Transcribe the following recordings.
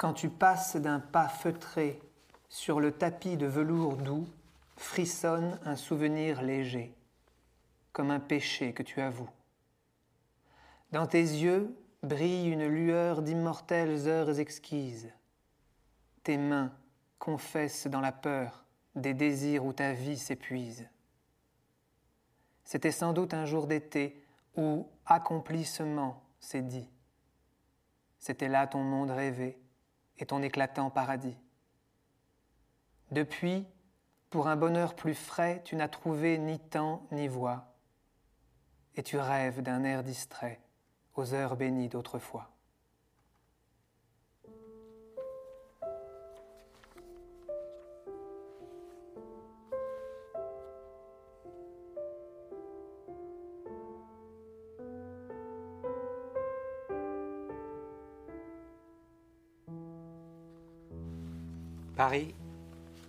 Quand tu passes d'un pas feutré sur le tapis de velours doux, frissonne un souvenir léger, comme un péché que tu avoues. Dans tes yeux brille une lueur d'immortelles heures exquises. Tes mains confessent dans la peur des désirs où ta vie s'épuise. C'était sans doute un jour d'été où accomplissement s'est dit. C'était là ton monde rêvé et ton éclatant paradis. Depuis, pour un bonheur plus frais, tu n'as trouvé ni temps ni voix, et tu rêves d'un air distrait aux heures bénies d'autrefois. Paris,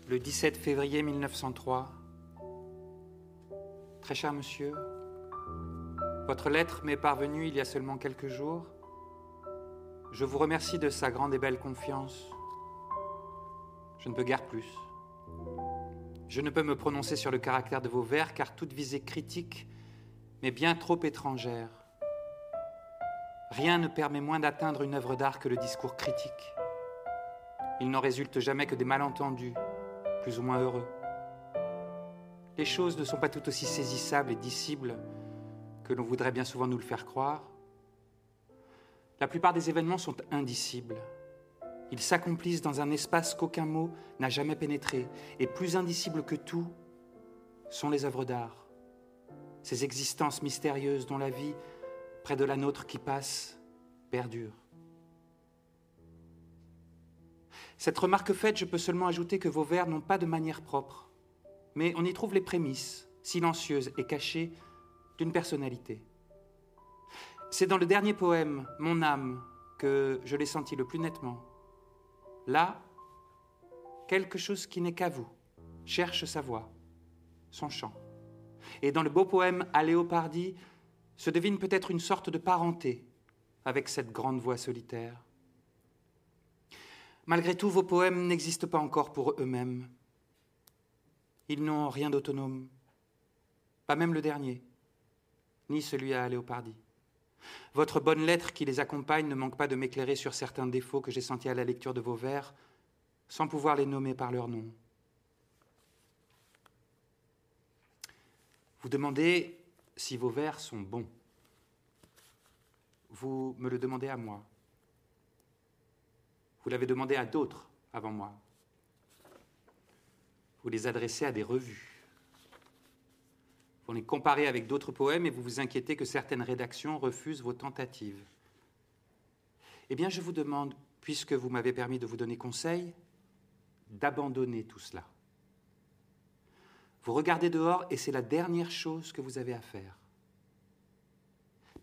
le 17 février 1903. Très cher monsieur, votre lettre m'est parvenue il y a seulement quelques jours. Je vous remercie de sa grande et belle confiance. Je ne peux guère plus. Je ne peux me prononcer sur le caractère de vos vers car toute visée critique m'est bien trop étrangère. Rien ne permet moins d'atteindre une œuvre d'art que le discours critique. Il n'en résulte jamais que des malentendus, plus ou moins heureux. Les choses ne sont pas tout aussi saisissables et dissibles que l'on voudrait bien souvent nous le faire croire. La plupart des événements sont indicibles. Ils s'accomplissent dans un espace qu'aucun mot n'a jamais pénétré, et plus indicibles que tout sont les œuvres d'art, ces existences mystérieuses dont la vie, près de la nôtre qui passe, perdure. Cette remarque faite, je peux seulement ajouter que vos vers n'ont pas de manière propre, mais on y trouve les prémices, silencieuses et cachées, d'une personnalité. C'est dans le dernier poème, Mon âme, que je l'ai senti le plus nettement. Là, quelque chose qui n'est qu'à vous cherche sa voix, son chant. Et dans le beau poème À Léopardie se devine peut-être une sorte de parenté avec cette grande voix solitaire. Malgré tout, vos poèmes n'existent pas encore pour eux-mêmes. Ils n'ont rien d'autonome, pas même le dernier, ni celui à Léopardie. Votre bonne lettre qui les accompagne ne manque pas de m'éclairer sur certains défauts que j'ai sentis à la lecture de vos vers, sans pouvoir les nommer par leur nom. Vous demandez si vos vers sont bons. Vous me le demandez à moi. Vous l'avez demandé à d'autres avant moi. Vous les adressez à des revues. Vous les comparez avec d'autres poèmes et vous vous inquiétez que certaines rédactions refusent vos tentatives. Eh bien, je vous demande, puisque vous m'avez permis de vous donner conseil, d'abandonner tout cela. Vous regardez dehors et c'est la dernière chose que vous avez à faire.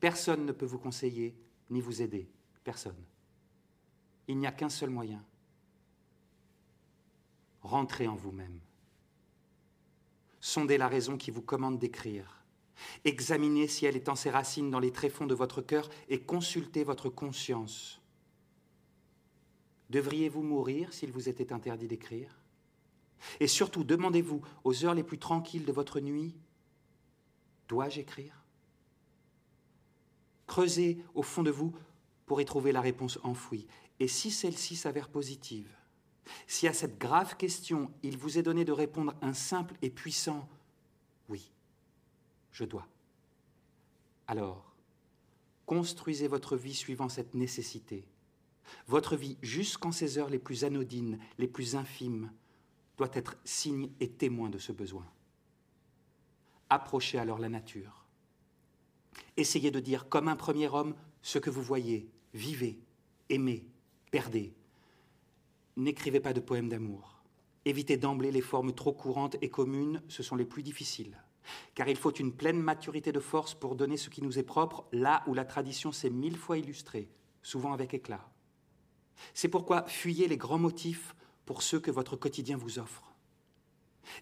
Personne ne peut vous conseiller ni vous aider. Personne. Il n'y a qu'un seul moyen. Rentrez en vous-même. Sondez la raison qui vous commande d'écrire. Examinez si elle étend ses racines dans les tréfonds de votre cœur et consultez votre conscience. Devriez-vous mourir s'il vous était interdit d'écrire? Et surtout, demandez-vous aux heures les plus tranquilles de votre nuit, dois-je écrire? Creusez au fond de vous pour y trouver la réponse enfouie. Et si celle-ci s'avère positive, si à cette grave question il vous est donné de répondre un simple et puissant oui, je dois, alors construisez votre vie suivant cette nécessité. Votre vie, jusqu'en ces heures les plus anodines, les plus infimes, doit être signe et témoin de ce besoin. Approchez alors la nature. Essayez de dire comme un premier homme ce que vous voyez, vivez, aimez, perdez. N'écrivez pas de poèmes d'amour. Évitez d'emblée les formes trop courantes et communes, ce sont les plus difficiles. Car il faut une pleine maturité de force pour donner ce qui nous est propre là où la tradition s'est mille fois illustrée, souvent avec éclat. C'est pourquoi fuyez les grands motifs pour ceux que votre quotidien vous offre.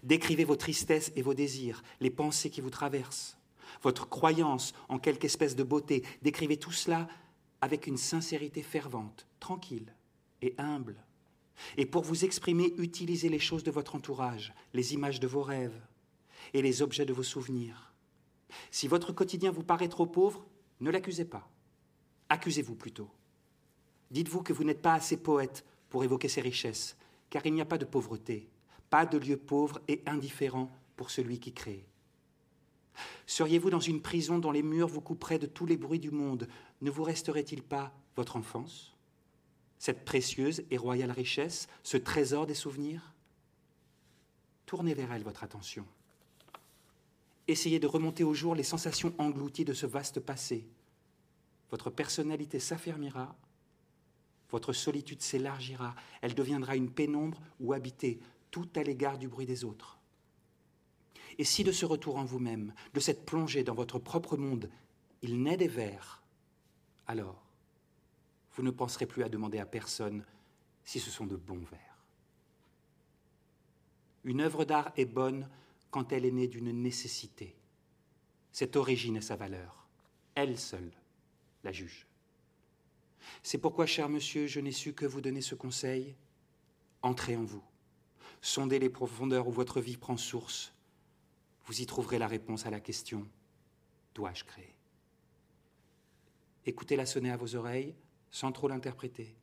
Décrivez vos tristesses et vos désirs, les pensées qui vous traversent, votre croyance en quelque espèce de beauté. Décrivez tout cela avec une sincérité fervente, tranquille, et humble. Et pour vous exprimer, utilisez les choses de votre entourage, les images de vos rêves et les objets de vos souvenirs. Si votre quotidien vous paraît trop pauvre, ne l'accusez pas. Accusez-vous plutôt. Dites-vous que vous n'êtes pas assez poète pour évoquer ces richesses, car il n'y a pas de pauvreté, pas de lieu pauvre et indifférent pour celui qui crée. Seriez-vous dans une prison dont les murs vous couperaient de tous les bruits du monde? Ne vous resterait-il pas votre enfance? Cette précieuse et royale richesse, ce trésor des souvenirs? Tournez vers elle votre attention. Essayez de remonter au jour les sensations englouties de ce vaste passé. Votre personnalité s'affermira, votre solitude s'élargira, elle deviendra une pénombre où habiter tout à l'égard du bruit des autres. Et si de ce retour en vous-même, de cette plongée dans votre propre monde, il naît des vers, alors vous ne penserez plus à demander à personne si ce sont de bons vers. Une œuvre d'art est bonne quand elle est née d'une nécessité. Cette origine est sa valeur. Elle seule la juge. C'est pourquoi, cher monsieur, je n'ai su que vous donner ce conseil. Entrez en vous. Sondez les profondeurs où votre vie prend source. Vous y trouverez la réponse à la question Dois-je créer? Écoutez-la sonner à vos oreilles sans trop l'interpréter.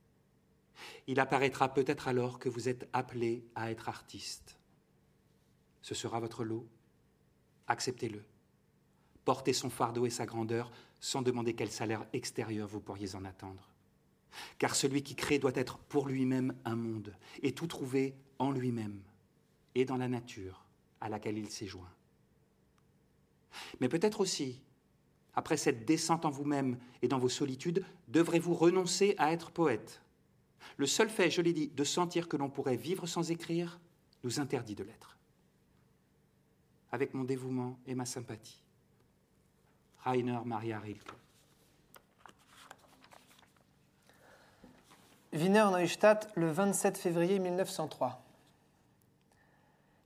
Il apparaîtra peut-être alors que vous êtes appelé à être artiste. Ce sera votre lot. Acceptez-le. Portez son fardeau et sa grandeur sans demander quel salaire extérieur vous pourriez en attendre. Car celui qui crée doit être pour lui-même un monde et tout trouver en lui-même et dans la nature à laquelle il s'est joint. Mais peut-être aussi, après cette descente en vous-même et dans vos solitudes, devrez-vous renoncer à être poète. Le seul fait, je l'ai dit, de sentir que l'on pourrait vivre sans écrire nous interdit de l'être. Avec mon dévouement et ma sympathie. Rainer Maria Rilke. Wiener Neustadt, le 27 février 1903.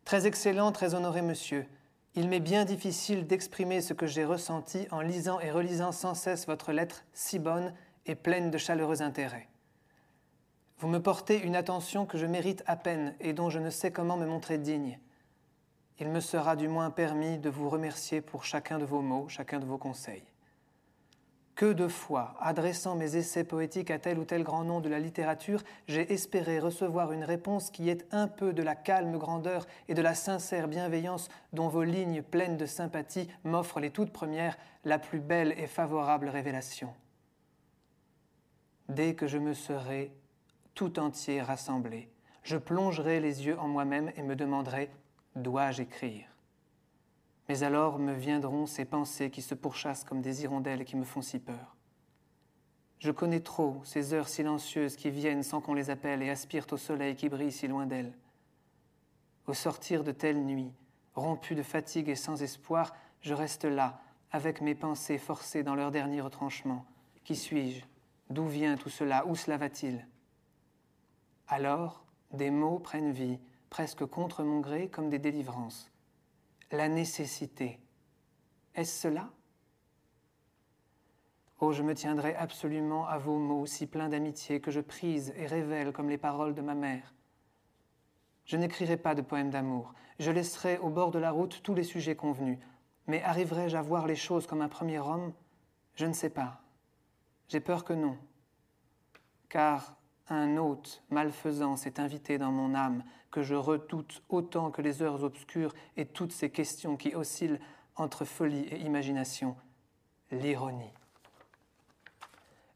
Très excellent, très honoré monsieur, il m'est bien difficile d'exprimer ce que j'ai ressenti en lisant et relisant sans cesse votre lettre si bonne et pleine de chaleureux intérêt. Vous me portez une attention que je mérite à peine et dont je ne sais comment me montrer digne. Il me sera du moins permis de vous remercier pour chacun de vos mots, chacun de vos conseils. Que de fois, adressant mes essais poétiques à tel ou tel grand nom de la littérature, j'ai espéré recevoir une réponse qui ait un peu de la calme grandeur et de la sincère bienveillance dont vos lignes pleines de sympathie m'offrent les toutes premières, la plus belle et favorable révélation. Dès que je me serai tout entier rassemblé, je plongerai les yeux en moi-même et me demanderai Dois-je écrire? Mais alors me viendront ces pensées qui se pourchassent comme des hirondelles qui me font si peur. Je connais trop ces heures silencieuses qui viennent sans qu'on les appelle et aspirent au soleil qui brille si loin d'elles. Au sortir de telles nuits, rompu de fatigue et sans espoir, je reste là, avec mes pensées forcées dans leur dernier retranchement. Qui suis-je? D'où vient tout cela? Où cela va-t-il? Alors, des mots prennent vie, presque contre mon gré, comme des délivrances la nécessité. Est-ce cela? Oh, je me tiendrai absolument à vos mots si pleins d'amitié que je prise et révèle comme les paroles de ma mère. Je n'écrirai pas de poèmes d'amour, je laisserai au bord de la route tous les sujets convenus, mais arriverai-je à voir les choses comme un premier homme? Je ne sais pas. J'ai peur que non. Car un hôte malfaisant s'est invité dans mon âme, je redoute autant que les heures obscures et toutes ces questions qui oscillent entre folie et imagination, l'ironie.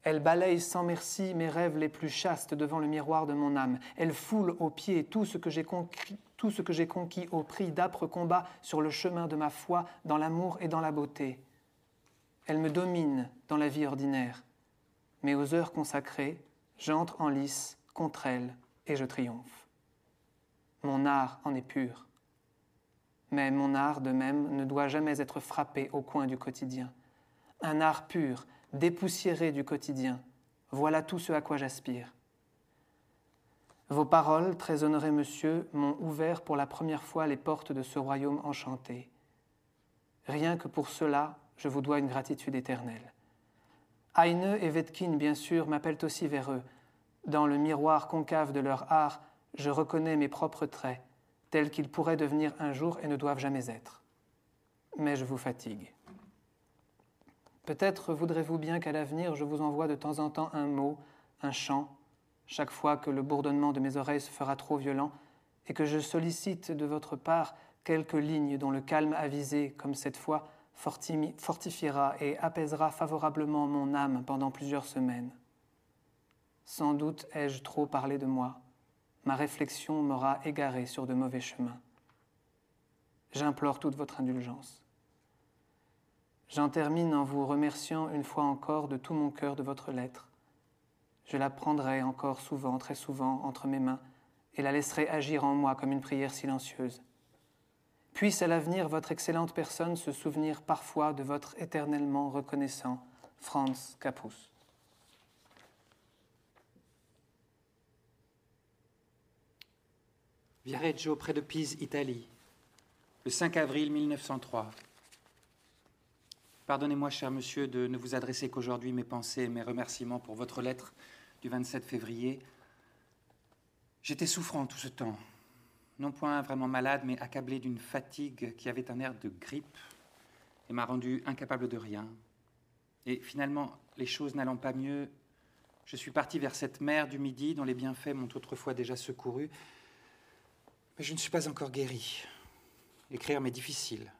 Elle balaye sans merci mes rêves les plus chastes devant le miroir de mon âme. Elle foule aux pieds tout ce que j'ai conquis, tout ce que j'ai conquis au prix d'âpres combats sur le chemin de ma foi, dans l'amour et dans la beauté. Elle me domine dans la vie ordinaire, mais aux heures consacrées, J'entre en lice contre elle et je triomphe. Mon art en est pur. Mais mon art, de même, ne doit jamais être frappé au coin du quotidien. Un art pur, dépoussiéré du quotidien, voilà tout ce à quoi j'aspire. Vos paroles, très honoré monsieur, m'ont ouvert pour la première fois les portes de ce royaume enchanté. Rien que pour cela, je vous dois une gratitude éternelle. Heine et Wetkin, bien sûr, m'appellent aussi vers eux. Dans le miroir concave de leur art, je reconnais mes propres traits, tels qu'ils pourraient devenir un jour et ne doivent jamais être. Mais je vous fatigue. Peut-être voudrez-vous bien qu'à l'avenir je vous envoie de temps en temps un mot, un chant, chaque fois que le bourdonnement de mes oreilles se fera trop violent, et que je sollicite de votre part quelques lignes dont le calme avisé, comme cette fois, fortifiera et apaisera favorablement mon âme pendant plusieurs semaines. Sans doute ai-je trop parlé de moi. Ma réflexion m'aura égaré sur de mauvais chemins. J'implore toute votre indulgence. J'en termine en vous remerciant une fois encore de tout mon cœur de votre lettre. Je la prendrai encore souvent, très souvent, entre mes mains, et la laisserai agir en moi comme une prière silencieuse. Puisse à l'avenir votre excellente personne se souvenir parfois de votre éternellement reconnaissant Franz Capus. Viareggio, près de Pise, Italie, le 5 avril 1903. Pardonnez-moi, cher monsieur, de ne vous adresser qu'aujourd'hui mes pensées et mes remerciements pour votre lettre du 27 février. J'étais souffrant tout ce temps, non point vraiment malade, mais accablé d'une fatigue qui avait un air de grippe et m'a rendu incapable de rien. Et finalement, les choses n'allant pas mieux, je suis parti vers cette mer du Midi dont les bienfaits m'ont autrefois déjà secouru, je ne suis pas encore guéri. Écrire m'est difficile.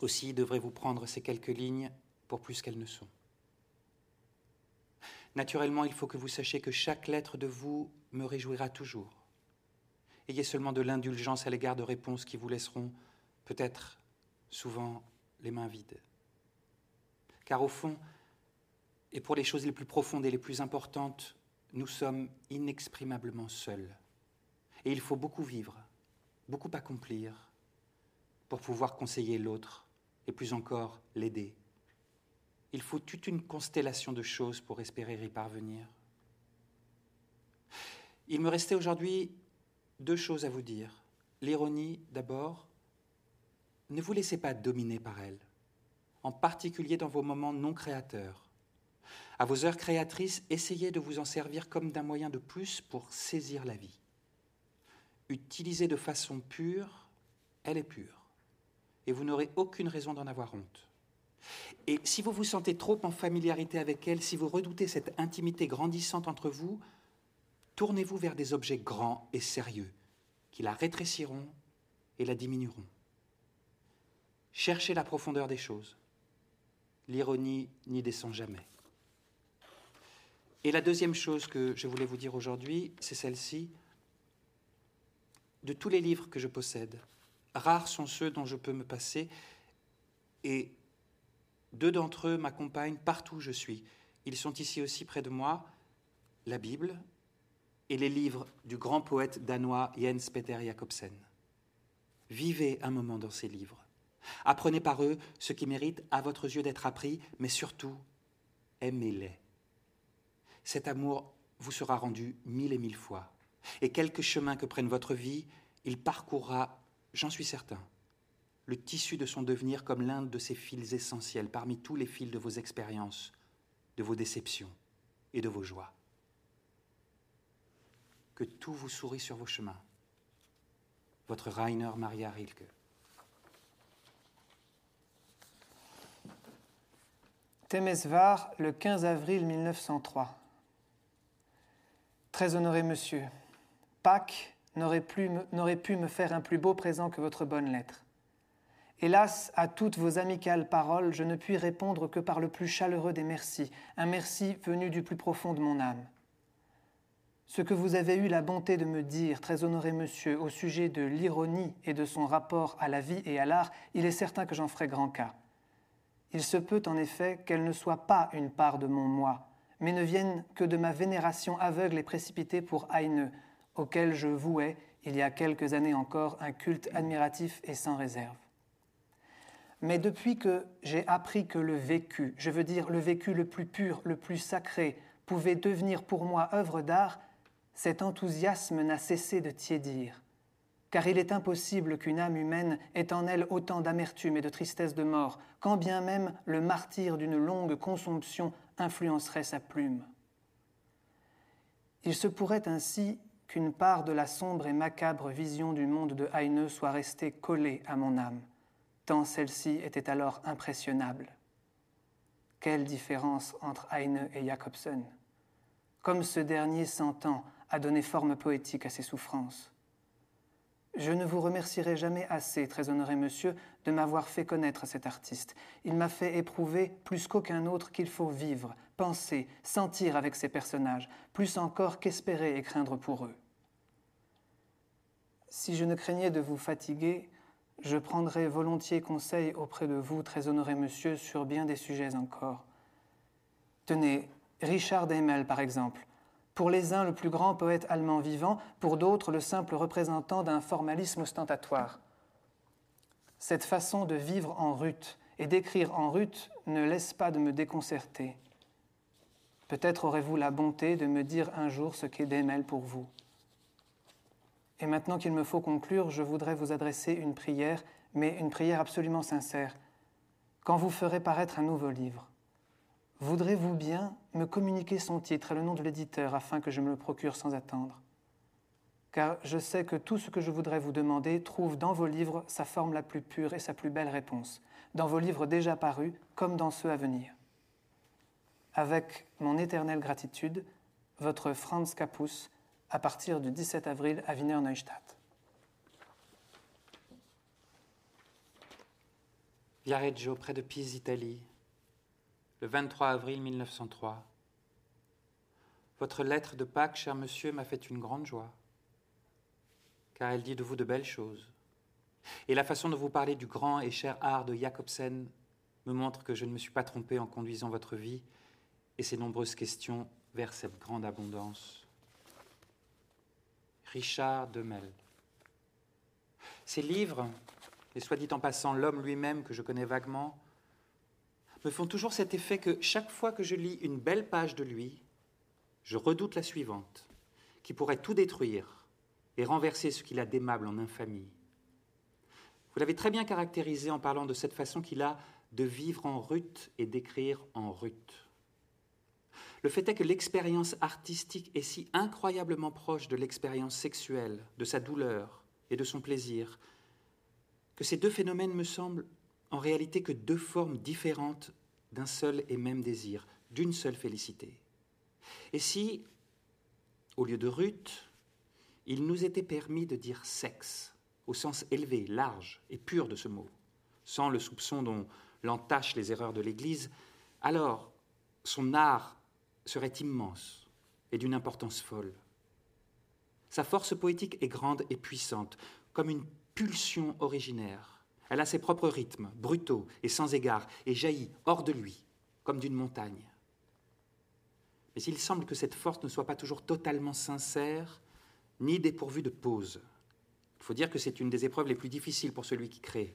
Aussi devrez-vous prendre ces quelques lignes pour plus qu'elles ne sont. Naturellement, il faut que vous sachiez que chaque lettre de vous me réjouira toujours. Ayez seulement de l'indulgence à l'égard de réponses qui vous laisseront peut-être souvent les mains vides. Car au fond, et pour les choses les plus profondes et les plus importantes, nous sommes inexprimablement seuls. Et il faut beaucoup vivre, beaucoup accomplir pour pouvoir conseiller l'autre et plus encore l'aider. Il faut toute une constellation de choses pour espérer y parvenir. Il me restait aujourd'hui deux choses à vous dire. L'ironie d'abord. Ne vous laissez pas dominer par elle, en particulier dans vos moments non créateurs. À vos heures créatrices, essayez de vous en servir comme d'un moyen de plus pour saisir la vie. Utilisée de façon pure, elle est pure et vous n'aurez aucune raison d'en avoir honte. Et si vous vous sentez trop en familiarité avec elle, si vous redoutez cette intimité grandissante entre vous, tournez-vous vers des objets grands et sérieux qui la rétréciront et la diminueront. Cherchez la profondeur des choses. L'ironie n'y descend jamais. Et la deuxième chose que je voulais vous dire aujourd'hui, c'est celle-ci. De tous les livres que je possède, Rares sont ceux dont je peux me passer, et deux d'entre eux m'accompagnent partout où je suis. Ils sont ici aussi près de moi, la Bible et les livres du grand poète danois Jens Peter Jacobsen. Vivez un moment dans ces livres. Apprenez par eux ce qui mérite à votre yeux d'être appris, mais surtout, aimez-les. Cet amour vous sera rendu mille et mille fois. Et quelque chemin que prenne votre vie, il parcourra J'en suis certain. Le tissu de son devenir comme l'un de ses fils essentiels parmi tous les fils de vos expériences, de vos déceptions et de vos joies. Que tout vous sourit sur vos chemins. Votre Rainer Maria Rilke. Temesvar, le 15 avril 1903. Très honoré monsieur, Pâques n'aurait pu me faire un plus beau présent que votre bonne lettre. Hélas, à toutes vos amicales paroles, je ne puis répondre que par le plus chaleureux des merci, un merci venu du plus profond de mon âme. Ce que vous avez eu la bonté de me dire, très honoré monsieur, au sujet de l'ironie et de son rapport à la vie et à l'art, il est certain que j'en ferai grand cas. Il se peut en effet qu'elle ne soit pas une part de mon moi, mais ne vienne que de ma vénération aveugle et précipitée pour Heine, auquel je vouais, il y a quelques années encore, un culte admiratif et sans réserve. Mais depuis que j'ai appris que le vécu, je veux dire le vécu le plus pur, le plus sacré, pouvait devenir pour moi œuvre d'art, cet enthousiasme n'a cessé de tiédir. Car il est impossible qu'une âme humaine ait en elle autant d'amertume et de tristesse de mort, quand bien même le martyr d'une longue consomption influencerait sa plume. Il se pourrait ainsi qu'une part de la sombre et macabre vision du monde de Heine soit restée collée à mon âme, tant celle-ci était alors impressionnable. Quelle différence entre Heine et Jacobsen? Comme ce dernier s'entend à donner forme poétique à ses souffrances. Je ne vous remercierai jamais assez, très honoré monsieur, de m'avoir fait connaître cet artiste. Il m'a fait éprouver, plus qu'aucun autre, qu'il faut vivre, penser, sentir avec ces personnages, plus encore qu'espérer et craindre pour eux. Si je ne craignais de vous fatiguer, je prendrais volontiers conseil auprès de vous, très honoré monsieur, sur bien des sujets encore. Tenez, Richard Daimel, par exemple, pour les uns le plus grand poète allemand vivant, pour d'autres le simple représentant d'un formalisme ostentatoire. Cette façon de vivre en rut et d'écrire en rut ne laisse pas de me déconcerter. Peut-être aurez-vous la bonté de me dire un jour ce qu'est Daimel pour vous. Et maintenant qu'il me faut conclure, je voudrais vous adresser une prière, mais une prière absolument sincère. Quand vous ferez paraître un nouveau livre, Voudrez-vous bien me communiquer son titre et le nom de l'éditeur afin que je me le procure sans attendre? Car je sais que tout ce que je voudrais vous demander trouve dans vos livres sa forme la plus pure et sa plus belle réponse, dans vos livres déjà parus comme dans ceux à venir. Avec mon éternelle gratitude, votre Franz Capus, à partir du 17 avril à Wiener Neustadt. Viareggio, près de Pise, Italie, le 23 avril 1903. Votre lettre de Pâques, cher monsieur, m'a fait une grande joie, car elle dit de vous de belles choses. Et la façon dont vous parlez du grand et cher art de Jacobsen me montre que je ne me suis pas trompé en conduisant votre vie et ses nombreuses questions vers cette grande abondance. Richard Demel. Ces livres, et soit dit en passant l'homme lui-même que je connais vaguement, me font toujours cet effet que chaque fois que je lis une belle page de lui, je redoute la suivante, qui pourrait tout détruire et renverser ce qu'il a d'aimable en infamie. Vous l'avez très bien caractérisé en parlant de cette façon qu'il a de vivre en rut et d'écrire en rut. Le fait est que l'expérience artistique est si incroyablement proche de l'expérience sexuelle, de sa douleur et de son plaisir, que ces deux phénomènes me semblent en réalité que deux formes différentes d'un seul et même désir, d'une seule félicité. Et si, au lieu de Ruth, il nous était permis de dire sexe, au sens élevé, large et pur de ce mot, sans le soupçon dont l'entachent les erreurs de l'Église, alors son art serait immense et d'une importance folle. Sa force poétique est grande et puissante, comme une pulsion originaire elle a ses propres rythmes, brutaux et sans égard, et jaillit hors de lui, comme d'une montagne. Mais il semble que cette force ne soit pas toujours totalement sincère, ni dépourvue de pause. Il faut dire que c'est une des épreuves les plus difficiles pour celui qui crée.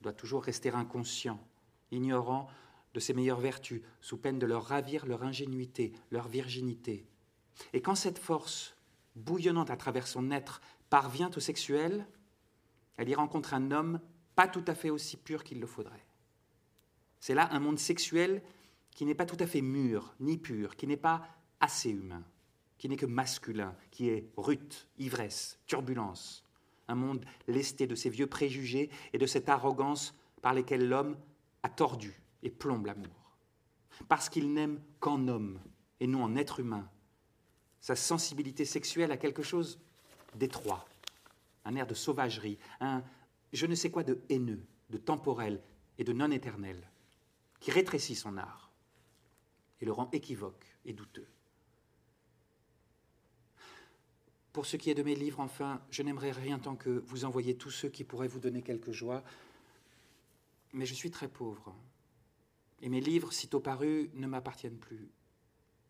Il doit toujours rester inconscient, ignorant de ses meilleures vertus, sous peine de leur ravir leur ingénuité, leur virginité. Et quand cette force, bouillonnante à travers son être, parvient au sexuel, elle y rencontre un homme pas tout à fait aussi pur qu'il le faudrait. C'est là un monde sexuel qui n'est pas tout à fait mûr, ni pur, qui n'est pas assez humain, qui n'est que masculin, qui est rut, ivresse, turbulence. Un monde lesté de ces vieux préjugés et de cette arrogance par lesquels l'homme a tordu et plombe l'amour. Parce qu'il n'aime qu'en homme et non en être humain. Sa sensibilité sexuelle a quelque chose d'étroit, un air de sauvagerie, un je ne sais quoi de haineux, de temporel et de non éternel, qui rétrécit son art et le rend équivoque et douteux. Pour ce qui est de mes livres, enfin, je n'aimerais rien tant que vous envoyer tous ceux qui pourraient vous donner quelque joie, mais je suis très pauvre, et mes livres, sitôt parus, ne m'appartiennent plus.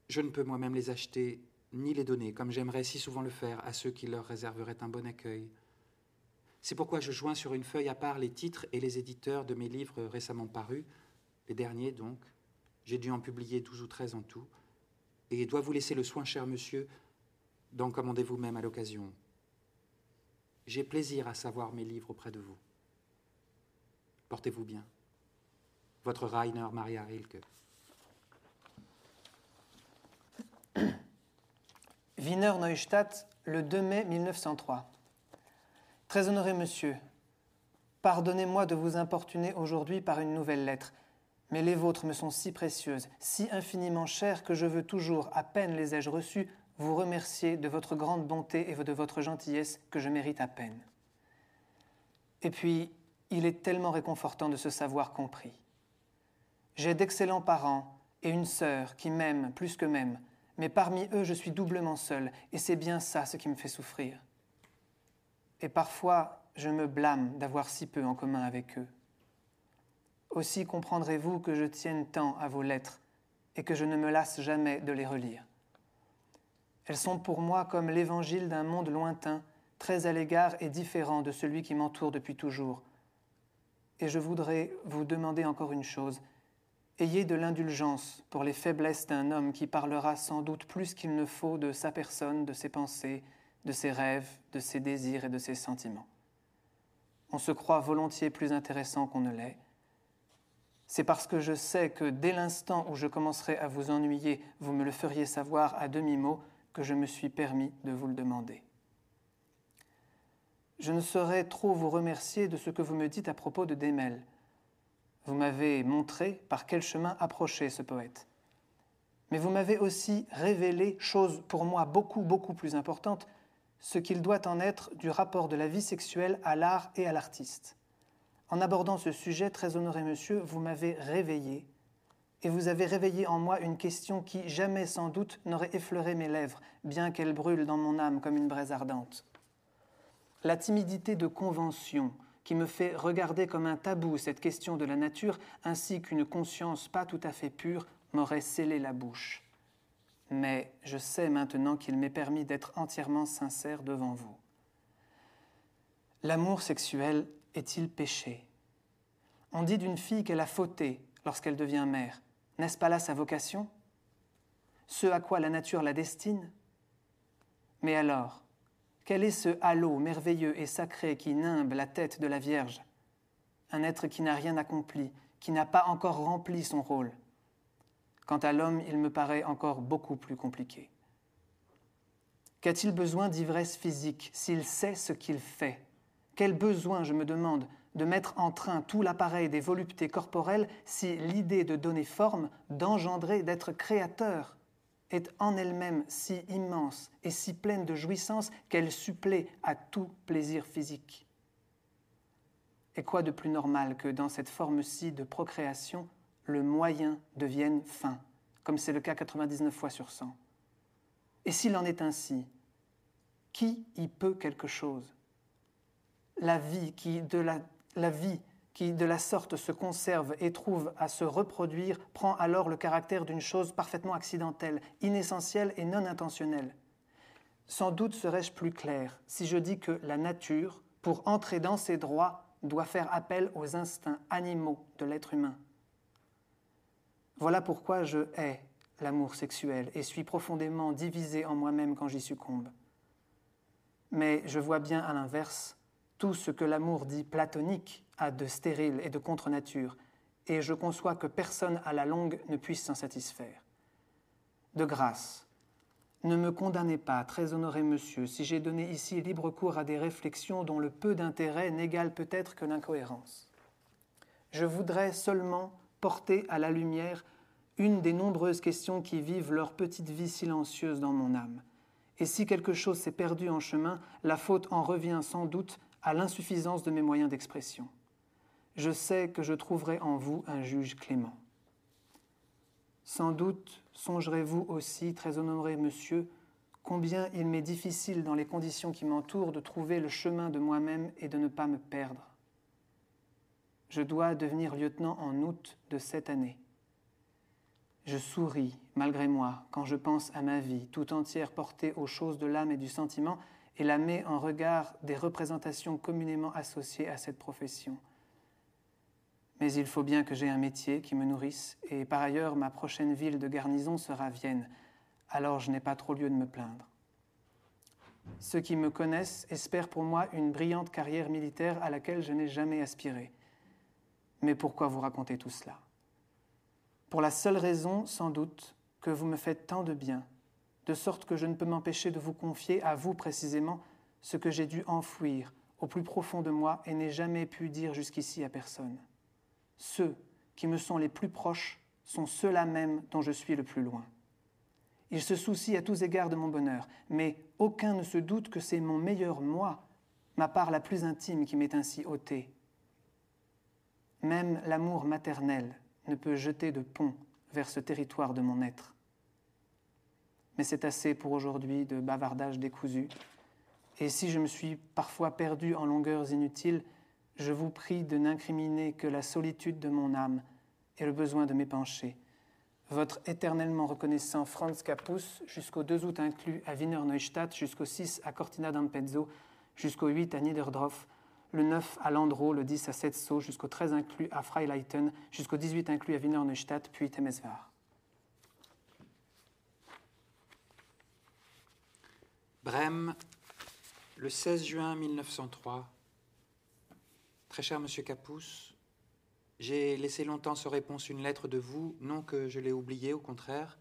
Je ne peux moi-même les acheter ni les donner, comme j'aimerais si souvent le faire à ceux qui leur réserveraient un bon accueil. C'est pourquoi je joins sur une feuille à part les titres et les éditeurs de mes livres récemment parus, les derniers donc. J'ai dû en publier douze ou treize en tout, et dois vous laisser le soin, cher monsieur, d'en commander vous-même à l'occasion. J'ai plaisir à savoir mes livres auprès de vous. Portez-vous bien. Votre Rainer Maria Rilke. Wiener Neustadt, le 2 mai 1903. Très honoré monsieur, pardonnez-moi de vous importuner aujourd'hui par une nouvelle lettre, mais les vôtres me sont si précieuses, si infiniment chères que je veux toujours, à peine les ai-je reçues, vous remercier de votre grande bonté et de votre gentillesse que je mérite à peine. Et puis, il est tellement réconfortant de se savoir compris. J'ai d'excellents parents et une sœur qui m'aiment plus que m'aiment, mais parmi eux je suis doublement seul, et c'est bien ça ce qui me fait souffrir. Et parfois je me blâme d'avoir si peu en commun avec eux. Aussi comprendrez-vous que je tienne tant à vos lettres et que je ne me lasse jamais de les relire. Elles sont pour moi comme l'évangile d'un monde lointain, très à l'égard et différent de celui qui m'entoure depuis toujours. Et je voudrais vous demander encore une chose. Ayez de l'indulgence pour les faiblesses d'un homme qui parlera sans doute plus qu'il ne faut de sa personne, de ses pensées, de ses rêves, de ses désirs et de ses sentiments. On se croit volontiers plus intéressant qu'on ne l'est. C'est parce que je sais que dès l'instant où je commencerai à vous ennuyer, vous me le feriez savoir à demi-mot que je me suis permis de vous le demander. Je ne saurais trop vous remercier de ce que vous me dites à propos de Démel. Vous m'avez montré par quel chemin approcher ce poète. Mais vous m'avez aussi révélé, chose pour moi beaucoup, beaucoup plus importante, ce qu'il doit en être du rapport de la vie sexuelle à l'art et à l'artiste. En abordant ce sujet, très honoré monsieur, vous m'avez réveillé, et vous avez réveillé en moi une question qui jamais sans doute n'aurait effleuré mes lèvres, bien qu'elle brûle dans mon âme comme une braise ardente. La timidité de convention, qui me fait regarder comme un tabou cette question de la nature, ainsi qu'une conscience pas tout à fait pure, m'aurait scellé la bouche. Mais je sais maintenant qu'il m'est permis d'être entièrement sincère devant vous. L'amour sexuel est-il péché? On dit d'une fille qu'elle a fauté lorsqu'elle devient mère. N'est-ce pas là sa vocation? Ce à quoi la nature la destine? Mais alors, quel est ce halo merveilleux et sacré qui nimbe la tête de la Vierge? Un être qui n'a rien accompli, qui n'a pas encore rempli son rôle. Quant à l'homme, il me paraît encore beaucoup plus compliqué. Qu'a-t-il besoin d'ivresse physique s'il sait ce qu'il fait? Quel besoin, je me demande, de mettre en train tout l'appareil des voluptés corporelles si l'idée de donner forme, d'engendrer, d'être créateur, est en elle-même si immense et si pleine de jouissance qu'elle supplée à tout plaisir physique? Et quoi de plus normal que dans cette forme-ci de procréation, le moyen devienne fin, comme c'est le cas 99 fois sur 100 Et s'il en est ainsi, qui y peut quelque chose? La vie qui, de la, sorte se conserve et trouve à se reproduire prend alors le caractère d'une chose parfaitement accidentelle, inessentielle et non intentionnelle. Sans doute serais-je plus clair si je dis que la nature, pour entrer dans ses droits, doit faire appel aux instincts animaux de l'être humain. Voilà pourquoi je hais l'amour sexuel et suis profondément divisé en moi-même quand j'y succombe. Mais je vois bien à l'inverse tout ce que l'amour dit platonique a de stérile et de contre-nature, et je conçois que personne à la longue ne puisse s'en satisfaire. De grâce, ne me condamnez pas, très honoré monsieur, si j'ai donné ici libre cours à des réflexions dont le peu d'intérêt n'égale peut-être que l'incohérence. Je voudrais seulement porter à la lumière une des nombreuses questions qui vivent leur petite vie silencieuse dans mon âme. Et si quelque chose s'est perdu en chemin, la faute en revient sans doute à l'insuffisance de mes moyens d'expression je sais que je trouverai en vous un juge clément. Sans doute songerez-vous aussi, très honoré monsieur, combien il m'est difficile dans les conditions qui m'entourent de trouver le chemin de moi-même et de ne pas me perdre. Je dois devenir lieutenant en août de cette année. Je souris, malgré moi, quand je pense à ma vie tout entière portée aux choses de l'âme et du sentiment et la mets en regard des représentations communément associées à cette profession mais il faut bien que j'aie un métier qui me nourrisse, et par ailleurs ma prochaine ville de garnison sera Vienne, alors je n'ai pas trop lieu de me plaindre. Ceux qui me connaissent espèrent pour moi une brillante carrière militaire à laquelle je n'ai jamais aspiré. Mais pourquoi vous raconter tout cela? Pour la seule raison, sans doute, que vous me faites tant de bien, de sorte que je ne peux m'empêcher de vous confier à vous précisément ce que j'ai dû enfouir au plus profond de moi et n'ai jamais pu dire jusqu'ici à personne. Ceux qui me sont les plus proches sont ceux-là même dont je suis le plus loin. Ils se soucient à tous égards de mon bonheur, mais aucun ne se doute que c'est mon meilleur moi, ma part la plus intime qui m'est ainsi ôtée. Même l'amour maternel ne peut jeter de pont vers ce territoire de mon être. Mais c'est assez pour aujourd'hui de bavardage décousu. Et si je me suis parfois perdu en longueurs inutiles, je vous prie de n'incriminer que la solitude de mon âme et le besoin de m'épancher. Votre éternellement reconnaissant Franz Capus, jusqu'au 2 août inclus à Wiener Neustadt, jusqu'au 6 à Cortina d'Ampezzo, jusqu'au 8 à Niederdorf, le 9 à Landreau, le 10 à Setzo, jusqu'au 13 inclus à Freileiten, jusqu'au 18 inclus à Wiener Neustadt, puis Temesvar. Brême, le 16 juin 1903. Très cher Monsieur Capus, j'ai laissé longtemps sans réponse une lettre de vous, non que je l'ai oubliée, au contraire.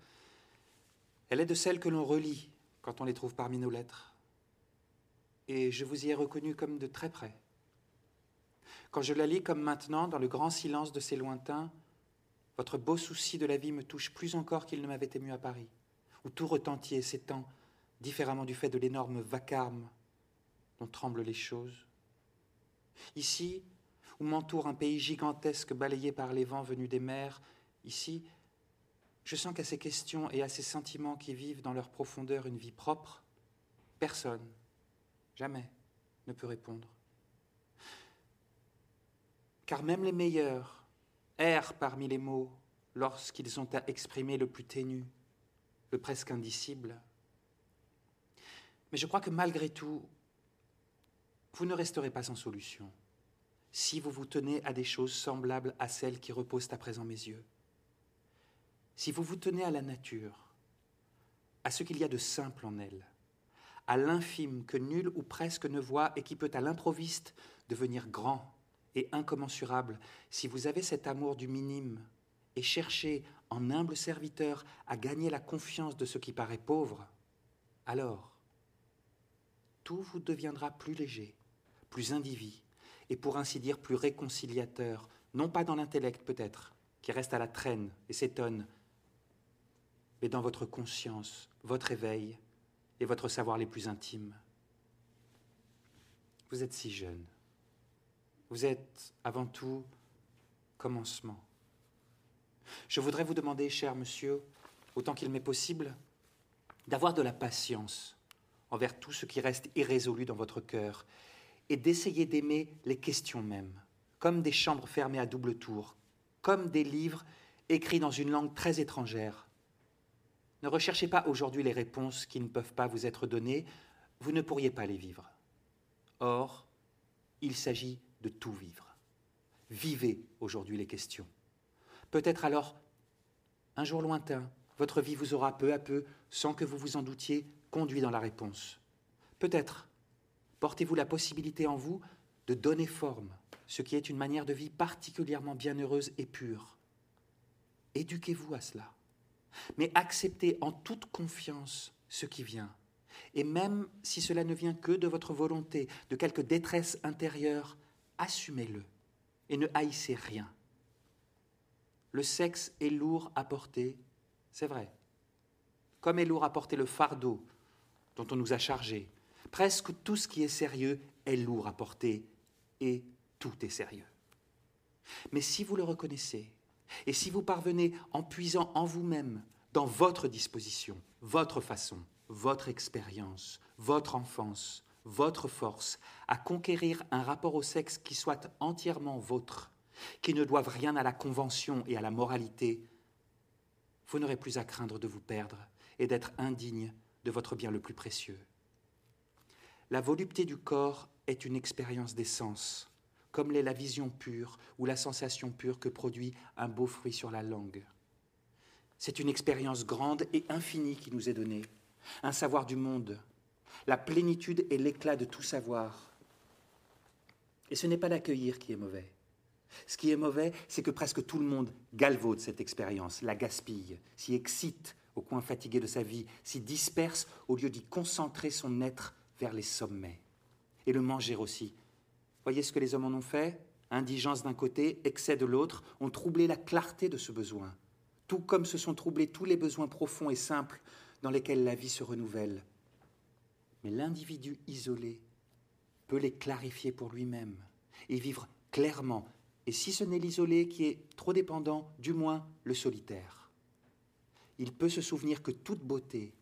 Elle est de celles que l'on relit quand on les trouve parmi nos lettres. Et je vous y ai reconnu comme de très près. Quand je la lis comme maintenant, dans le grand silence de ces lointains, votre beau souci de la vie me touche plus encore qu'il ne m'avait ému à Paris, où tout retentit et s'étend, différemment du fait de l'énorme vacarme dont tremblent les choses. Ici, où m'entoure un pays gigantesque balayé par les vents venus des mers, ici, je sens qu'à ces questions et à ces sentiments qui vivent dans leur profondeur une vie propre, personne, jamais, ne peut répondre car même les meilleurs errent parmi les mots lorsqu'ils ont à exprimer le plus ténu, le presque indicible. Mais je crois que malgré tout, vous ne resterez pas sans solution si vous vous tenez à des choses semblables à celles qui reposent à présent mes yeux. Si vous vous tenez à la nature, à ce qu'il y a de simple en elle, à l'infime que nul ou presque ne voit et qui peut à l'improviste devenir grand et incommensurable, si vous avez cet amour du minime et cherchez en humble serviteur à gagner la confiance de ce qui paraît pauvre, alors tout vous deviendra plus léger, plus indivis, et pour ainsi dire plus réconciliateur, non pas dans l'intellect peut-être, qui reste à la traîne et s'étonne, mais dans votre conscience, votre éveil et votre savoir les plus intimes. Vous êtes si jeune. Vous êtes avant tout commencement. Je voudrais vous demander, cher monsieur, autant qu'il m'est possible, d'avoir de la patience envers tout ce qui reste irrésolu dans votre cœur et d'essayer d'aimer les questions mêmes, comme des chambres fermées à double tour, comme des livres écrits dans une langue très étrangère. Ne recherchez pas aujourd'hui les réponses qui ne peuvent pas vous être données, vous ne pourriez pas les vivre. Or, il s'agit de tout vivre. Vivez aujourd'hui les questions. Peut-être alors, un jour lointain, votre vie vous aura peu à peu, sans que vous vous en doutiez, conduit dans la réponse. Peut-être portez-vous la possibilité en vous de donner forme, ce qui est une manière de vie particulièrement bienheureuse et pure. Éduquez-vous à cela, mais acceptez en toute confiance ce qui vient. Et même si cela ne vient que de votre volonté, de quelque détresse intérieure, assumez-le et ne haïssez rien. Le sexe est lourd à porter, c'est vrai. Comme est lourd à porter le fardeau dont on nous a chargé. Presque tout ce qui est sérieux est lourd à porter et tout est sérieux. Mais si vous le reconnaissez et si vous parvenez en puisant en vous-même, dans votre disposition, votre façon, votre expérience, votre enfance, votre force à conquérir un rapport au sexe qui soit entièrement vôtre, qui ne doive rien à la convention et à la moralité, vous n'aurez plus à craindre de vous perdre et d'être indigne de votre bien le plus précieux. La volupté du corps est une expérience d'essence, comme l'est la vision pure ou la sensation pure que produit un beau fruit sur la langue. C'est une expérience grande et infinie qui nous est donnée, un savoir du monde, la plénitude et l'éclat de tout savoir. Et ce n'est pas l'accueillir qui est mauvais. Ce qui est mauvais, c'est que presque tout le monde galvaude cette expérience, la gaspille, s'y excite au coin fatigué de sa vie, s'y disperse au lieu d'y concentrer son être vers les sommets. Et le manger aussi. Voyez ce que les hommes en ont fait? Indigence d'un côté, excès de l'autre, ont troublé la clarté de ce besoin, tout comme se sont troublés tous les besoins profonds et simples dans lesquels la vie se renouvelle. Mais l'individu isolé peut les clarifier pour lui-même et vivre clairement, et si ce n'est l'isolé qui est trop dépendant, du moins le solitaire. Il peut se souvenir que toute beauté,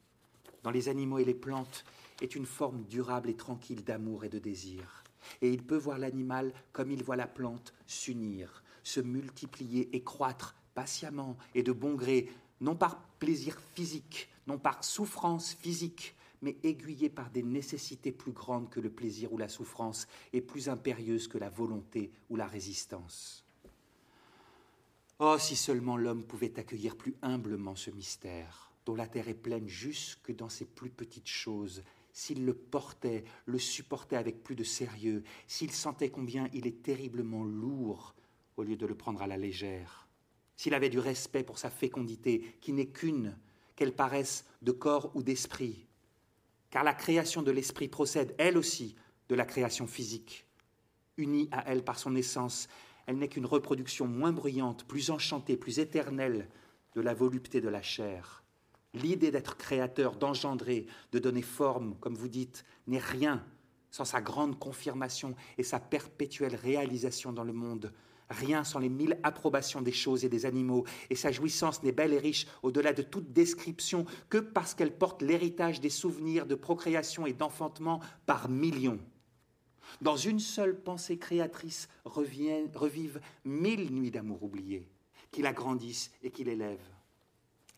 dans les animaux et les plantes, est une forme durable et tranquille d'amour et de désir et il peut voir l'animal comme il voit la plante s'unir, se multiplier et croître patiemment et de bon gré, non par plaisir physique, non par souffrance physique, mais aiguillé par des nécessités plus grandes que le plaisir ou la souffrance et plus impérieuses que la volonté ou la résistance. Oh, si seulement l'homme pouvait accueillir plus humblement ce mystère, dont la terre est pleine jusque dans ses plus petites choses, s'il le portait, le supportait avec plus de sérieux, s'il sentait combien il est terriblement lourd au lieu de le prendre à la légère, s'il avait du respect pour sa fécondité, qui n'est qu'une, qu'elle paraisse de corps ou d'esprit, car la création de l'esprit procède, elle aussi, de la création physique. Unie à elle par son essence, elle n'est qu'une reproduction moins bruyante, plus enchantée, plus éternelle de la volupté de la chair. L'idée d'être créateur, d'engendrer, de donner forme, comme vous dites, n'est rien sans sa grande confirmation et sa perpétuelle réalisation dans le monde. Rien sans les mille approbations des choses et des animaux, et sa jouissance n'est belle et riche au-delà de toute description que parce qu'elle porte l'héritage des souvenirs de procréation et d'enfantement par millions. Dans une seule pensée créatrice revivent mille nuits d'amour oubliées, qui l'agrandissent et qui l'élèvent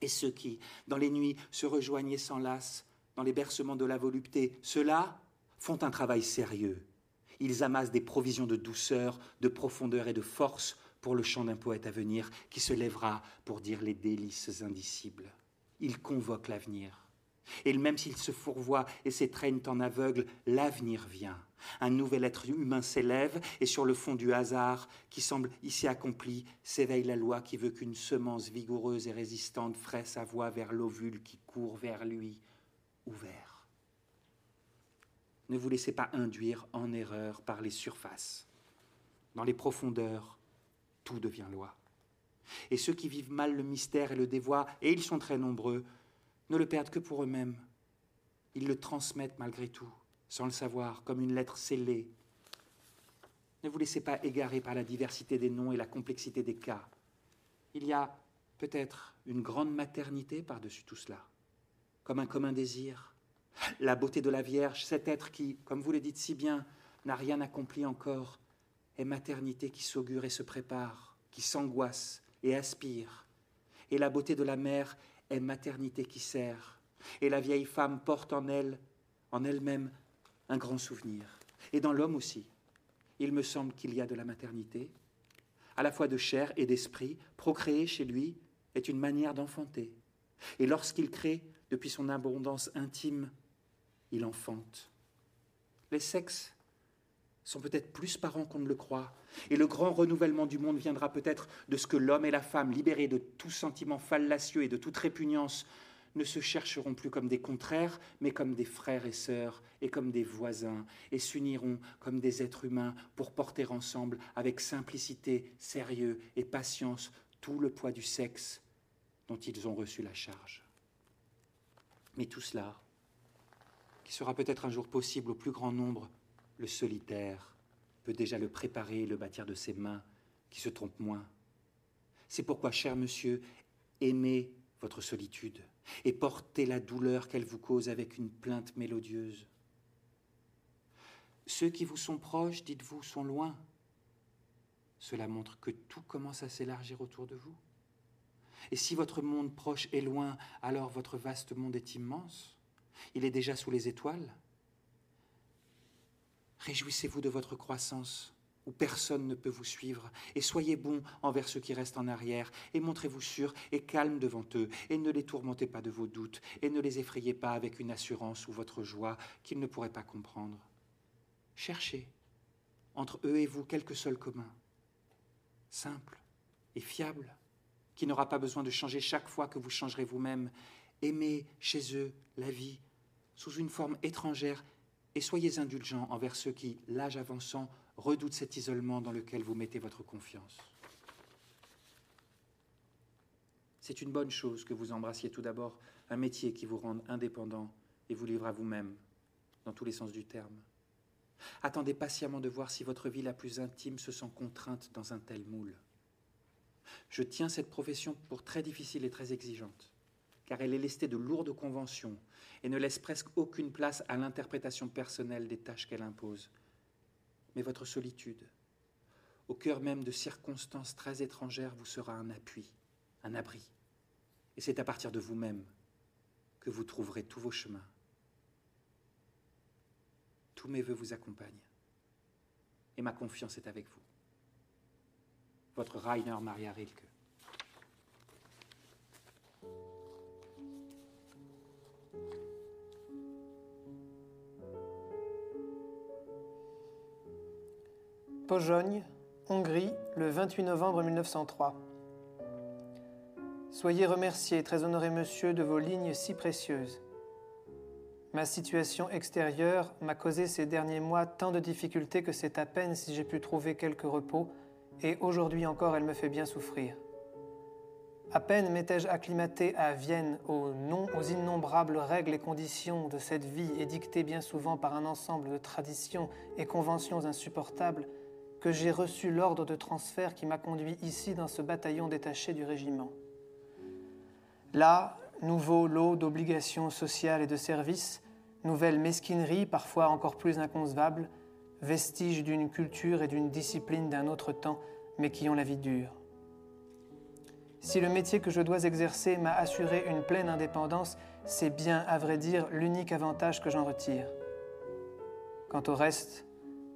et ceux qui, dans les nuits, se rejoignaient sans lasse dans les bercements de la volupté, ceux-là font un travail sérieux. Ils amassent des provisions de douceur, de profondeur et de force pour le chant d'un poète à venir qui se lèvera pour dire les délices indicibles. Ils convoquent l'avenir. Et même s'ils se fourvoient et s'étreignent en aveugle, l'avenir vient. Un nouvel être humain s'élève, et sur le fond du hasard, qui semble ici accompli, s'éveille la loi qui veut qu'une semence vigoureuse et résistante ferait sa voix vers l'ovule qui court vers lui, ouvert. Ne vous laissez pas induire en erreur par les surfaces. Dans les profondeurs, tout devient loi. Et ceux qui vivent mal le mystère et le dévoient, et ils sont très nombreux, ne le perdent que pour eux-mêmes. Ils le transmettent malgré tout, sans le savoir, comme une lettre scellée. Ne vous laissez pas égarer par la diversité des noms et la complexité des cas. Il y a peut-être une grande maternité par-dessus tout cela, comme un commun désir. La beauté de la Vierge, cet être qui, comme vous le dites si bien, n'a rien accompli encore, est maternité qui s'augure et se prépare, qui s'angoisse et aspire. Et la beauté de la mère est maternité qui sert, et la vieille femme porte en elle, en elle-même, un grand souvenir. Et dans l'homme aussi, il me semble qu'il y a de la maternité, à la fois de chair et d'esprit, procréer chez lui est une manière d'enfanter. Et lorsqu'il crée, depuis son abondance intime, il enfante. Les sexes sont peut-être plus parents qu'on ne le croit. Et le grand renouvellement du monde viendra peut-être de ce que l'homme et la femme, libérés de tout sentiment fallacieux et de toute répugnance, ne se chercheront plus comme des contraires, mais comme des frères et sœurs et comme des voisins, et s'uniront comme des êtres humains pour porter ensemble, avec simplicité, sérieux et patience, tout le poids du sexe dont ils ont reçu la charge. Mais tout cela, sera peut-être un jour possible au plus grand nombre, le solitaire peut déjà le préparer et le bâtir de ses mains, qui se trompent moins. C'est pourquoi, cher monsieur, aimez votre solitude et portez la douleur qu'elle vous cause avec une plainte mélodieuse. Ceux qui vous sont proches, dites-vous, sont loin. Cela montre que tout commence à s'élargir autour de vous. Et si votre monde proche est loin, alors votre vaste monde est immense. Il est déjà sous les étoiles. Réjouissez-vous de votre croissance, où personne ne peut vous suivre, et soyez bons envers ceux qui restent en arrière, et montrez-vous sûrs et calmes devant eux, et ne les tourmentez pas de vos doutes, et ne les effrayez pas avec une assurance ou votre joie qu'ils ne pourraient pas comprendre. Cherchez, entre eux et vous, quelque seul commun, simple et fiable, qui n'aura pas besoin de changer chaque fois que vous changerez vous-même, aimez chez eux la vie sous une forme étrangère et soyez indulgents envers ceux qui, l'âge avançant, redoutent cet isolement dans lequel vous mettez votre confiance. C'est une bonne chose que vous embrassiez tout d'abord un métier qui vous rende indépendant et vous livre à vous-même, dans tous les sens du terme. Attendez patiemment de voir si votre vie la plus intime se sent contrainte dans un tel moule. Je tiens cette profession pour très difficile et très exigeante, car elle est lestée de lourdes conventions et ne laisse presque aucune place à l'interprétation personnelle des tâches qu'elle impose. Mais votre solitude, au cœur même de circonstances très étrangères, vous sera un appui, un abri. Et c'est à partir de vous-même que vous trouverez tous vos chemins. Tous mes voeux vous accompagnent. Et ma confiance est avec vous. Votre Rainer Maria Rilke. Pojogne, Hongrie, le 28 novembre 1903. Soyez remercié, très honoré monsieur, de vos lignes si précieuses. Ma situation extérieure m'a causé ces derniers mois tant de difficultés que c'est à peine si j'ai pu trouver quelque repos, et aujourd'hui encore elle me fait bien souffrir. À peine m'étais-je acclimaté à Vienne aux, non, aux innombrables règles et conditions de cette vie édictées bien souvent par un ensemble de traditions et conventions insupportables que j'ai reçu l'ordre de transfert qui m'a conduit ici dans ce bataillon détaché du régiment. Là, nouveau lot d'obligations sociales et de services, nouvelle mesquinerie parfois encore plus inconcevable, vestiges d'une culture et d'une discipline d'un autre temps, mais qui ont la vie dure. Si le métier que je dois exercer m'a assuré une pleine indépendance, c'est bien, à vrai dire, l'unique avantage que j'en retire. Quant au reste,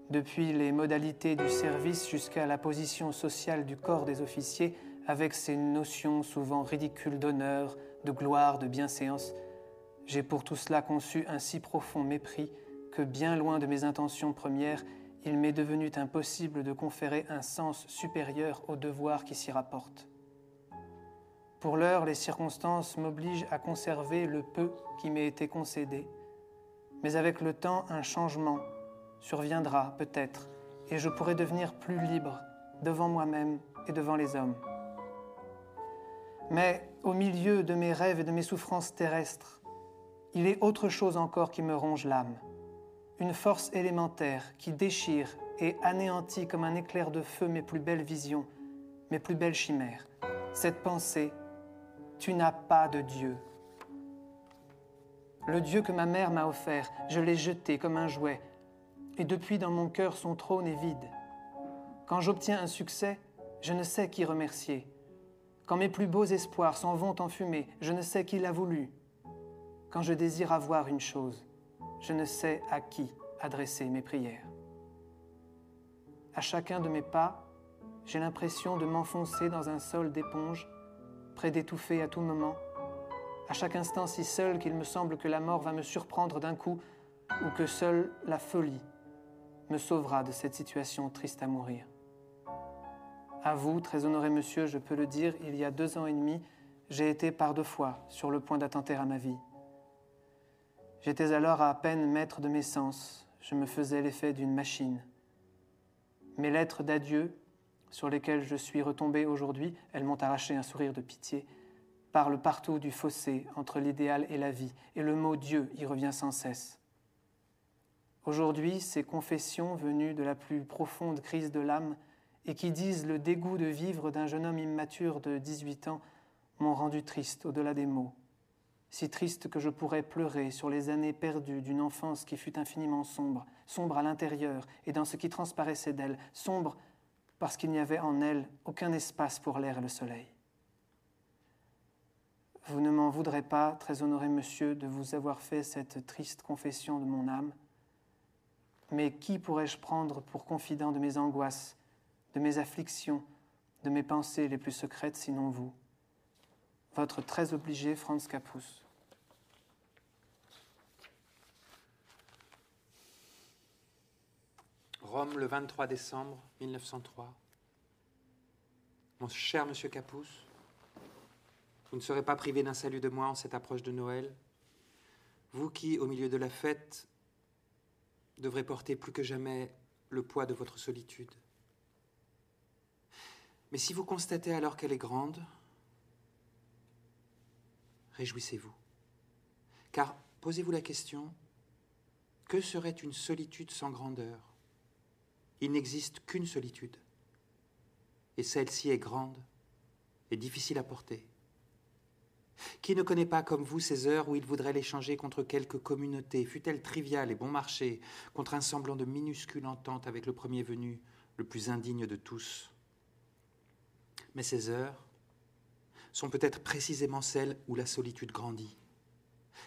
depuis les modalités du service jusqu'à la position sociale du corps des officiers, avec ses notions souvent ridicules d'honneur, de gloire, de bienséance, j'ai pour tout cela conçu un si profond mépris que, bien loin de mes intentions premières, il m'est devenu impossible de conférer un sens supérieur aux devoirs qui s'y rapportent. Pour l'heure, les circonstances m'obligent à conserver le peu qui m'ait été concédé, mais avec le temps, un changement surviendra peut-être, et je pourrai devenir plus libre devant moi-même et devant les hommes. Mais au milieu de mes rêves et de mes souffrances terrestres, il est autre chose encore qui me ronge l'âme, une force élémentaire qui déchire et anéantit comme un éclair de feu mes plus belles visions, mes plus belles chimères. Cette pensée, tu n'as pas de Dieu. Le Dieu que ma mère m'a offert, je l'ai jeté comme un jouet, et depuis dans mon cœur son trône est vide. Quand j'obtiens un succès, je ne sais qui remercier. Quand mes plus beaux espoirs s'en vont en fumée, je ne sais qui l'a voulu. Quand je désire avoir une chose, je ne sais à qui adresser mes prières. À chacun de mes pas, j'ai l'impression de m'enfoncer dans un sol d'éponge, près d'étouffer à tout moment, à chaque instant si seul qu'il me semble que la mort va me surprendre d'un coup ou que seule la folie me sauvera de cette situation triste à mourir. À vous, très honoré monsieur, je peux le dire, il y a deux ans et demi, j'ai été par deux fois sur le point d'attenter à ma vie. J'étais alors à peine maître de mes sens, je me faisais l'effet d'une machine. Mes lettres d'adieu, sur lesquelles je suis retombé aujourd'hui, elles m'ont arraché un sourire de pitié, parlent partout du fossé entre l'idéal et la vie, et le mot Dieu y revient sans cesse. Aujourd'hui, ces confessions venues de la plus profonde crise de l'âme et qui disent le dégoût de vivre d'un jeune homme immature de 18 ans m'ont rendu triste au-delà des mots. Si triste que je pourrais pleurer sur les années perdues d'une enfance qui fut infiniment sombre, sombre à l'intérieur et dans ce qui transparaissait d'elle, sombre parce qu'il n'y avait en elle aucun espace pour l'air et le soleil. Vous ne m'en voudrez pas, très honoré monsieur, de vous avoir fait cette triste confession de mon âme mais qui pourrais-je prendre pour confident de mes angoisses, de mes afflictions, de mes pensées les plus secrètes sinon vous? Votre très obligé Franz Capus. Rome, le 23 décembre 1903. Mon cher monsieur Capus, Vous ne serez pas privé d'un salut de moi en cette approche de Noël Vous qui, au milieu de la fête, devrez porter plus que jamais le poids de votre solitude. Mais si vous constatez alors qu'elle est grande, réjouissez-vous. Car posez-vous la question, que serait une solitude sans grandeur? Il n'existe qu'une solitude. Et celle-ci est grande et difficile à porter. Qui ne connaît pas comme vous ces heures où il voudrait l'échanger contre quelque communauté, fût-elle triviale et bon marché, contre un semblant de minuscule entente avec le premier venu, le plus indigne de tous? Mais ces heures sont peut-être précisément celles où la solitude grandit,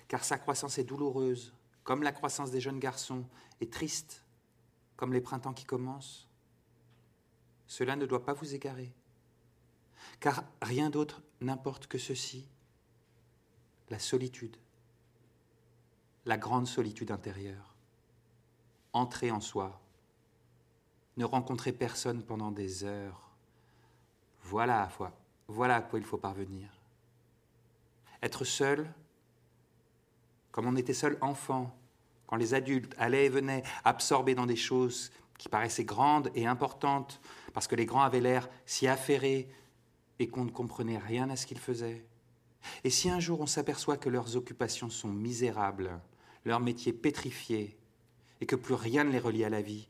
car sa croissance est douloureuse, comme la croissance des jeunes garçons, et triste, comme les printemps qui commencent. Cela ne doit pas vous égarer, car rien d'autre n'importe que ceci la solitude, la grande solitude intérieure. Entrer en soi, ne rencontrer personne pendant des heures. Voilà à, quoi, voilà à quoi il faut parvenir. Être seul, comme on était seul enfant, quand les adultes allaient et venaient, absorbés dans des choses qui paraissaient grandes et importantes, parce que les grands avaient l'air si affairés et qu'on ne comprenait rien à ce qu'ils faisaient. Et si un jour on s'aperçoit que leurs occupations sont misérables, leurs métiers pétrifiés, et que plus rien ne les relie à la vie,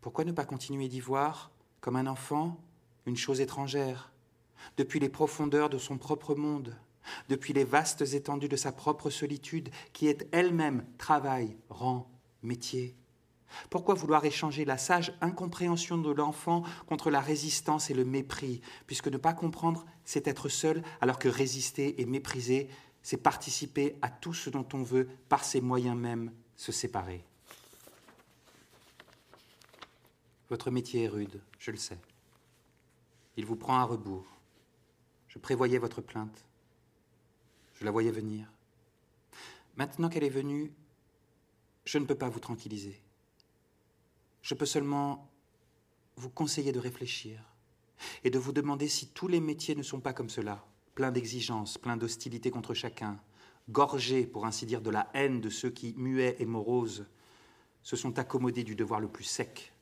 pourquoi ne pas continuer d'y voir, comme un enfant, une chose étrangère, depuis les profondeurs de son propre monde, depuis les vastes étendues de sa propre solitude, qui est elle-même travail, rang, métier pourquoi vouloir échanger la sage incompréhension de l'enfant contre la résistance et le mépris, puisque ne pas comprendre, c'est être seul, alors que résister et mépriser, c'est participer à tout ce dont on veut, par ses moyens même, se séparer. Votre métier est rude, je le sais. Il vous prend à rebours. Je prévoyais votre plainte. Je la voyais venir. Maintenant qu'elle est venue, je ne peux pas vous tranquilliser. Je peux seulement vous conseiller de réfléchir et de vous demander si tous les métiers ne sont pas comme cela, pleins d'exigences, pleins d'hostilité contre chacun, gorgés, pour ainsi dire, de la haine de ceux qui, muets et moroses, se sont accommodés du devoir le plus sec.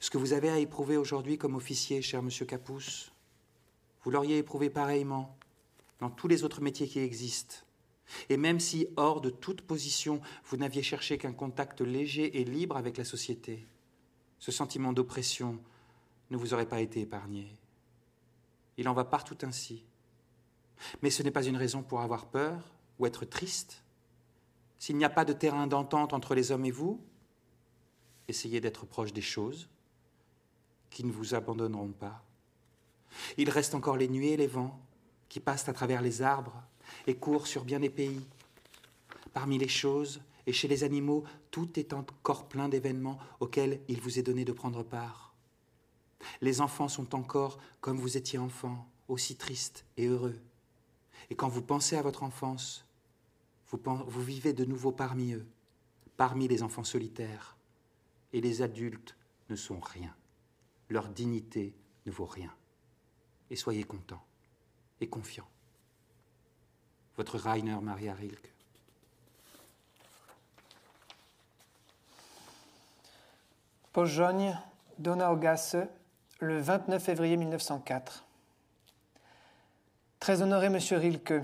Ce que vous avez à éprouver aujourd'hui comme officier, cher monsieur Capousse, vous l'auriez éprouvé pareillement dans tous les autres métiers qui existent, et même si, hors de toute position, vous n'aviez cherché qu'un contact léger et libre avec la société, ce sentiment d'oppression ne vous aurait pas été épargné. Il en va partout ainsi. Mais ce n'est pas une raison pour avoir peur ou être triste. S'il n'y a pas de terrain d'entente entre les hommes et vous, essayez d'être proche des choses qui ne vous abandonneront pas. Il reste encore les nuées et les vents qui passent à travers les arbres et court sur bien des pays. Parmi les choses et chez les animaux, tout est encore plein d'événements auxquels il vous est donné de prendre part. Les enfants sont encore comme vous étiez enfant, aussi tristes et heureux. Et quand vous pensez à votre enfance, vous, vivez de nouveau parmi eux, parmi les enfants solitaires. Et les adultes ne sont rien. Leur dignité ne vaut rien. Et soyez contents et confiants votre Rainer Maria Rilke. Pojogne, Donaugasse, le 29 février 1904. Très honoré Monsieur Rilke,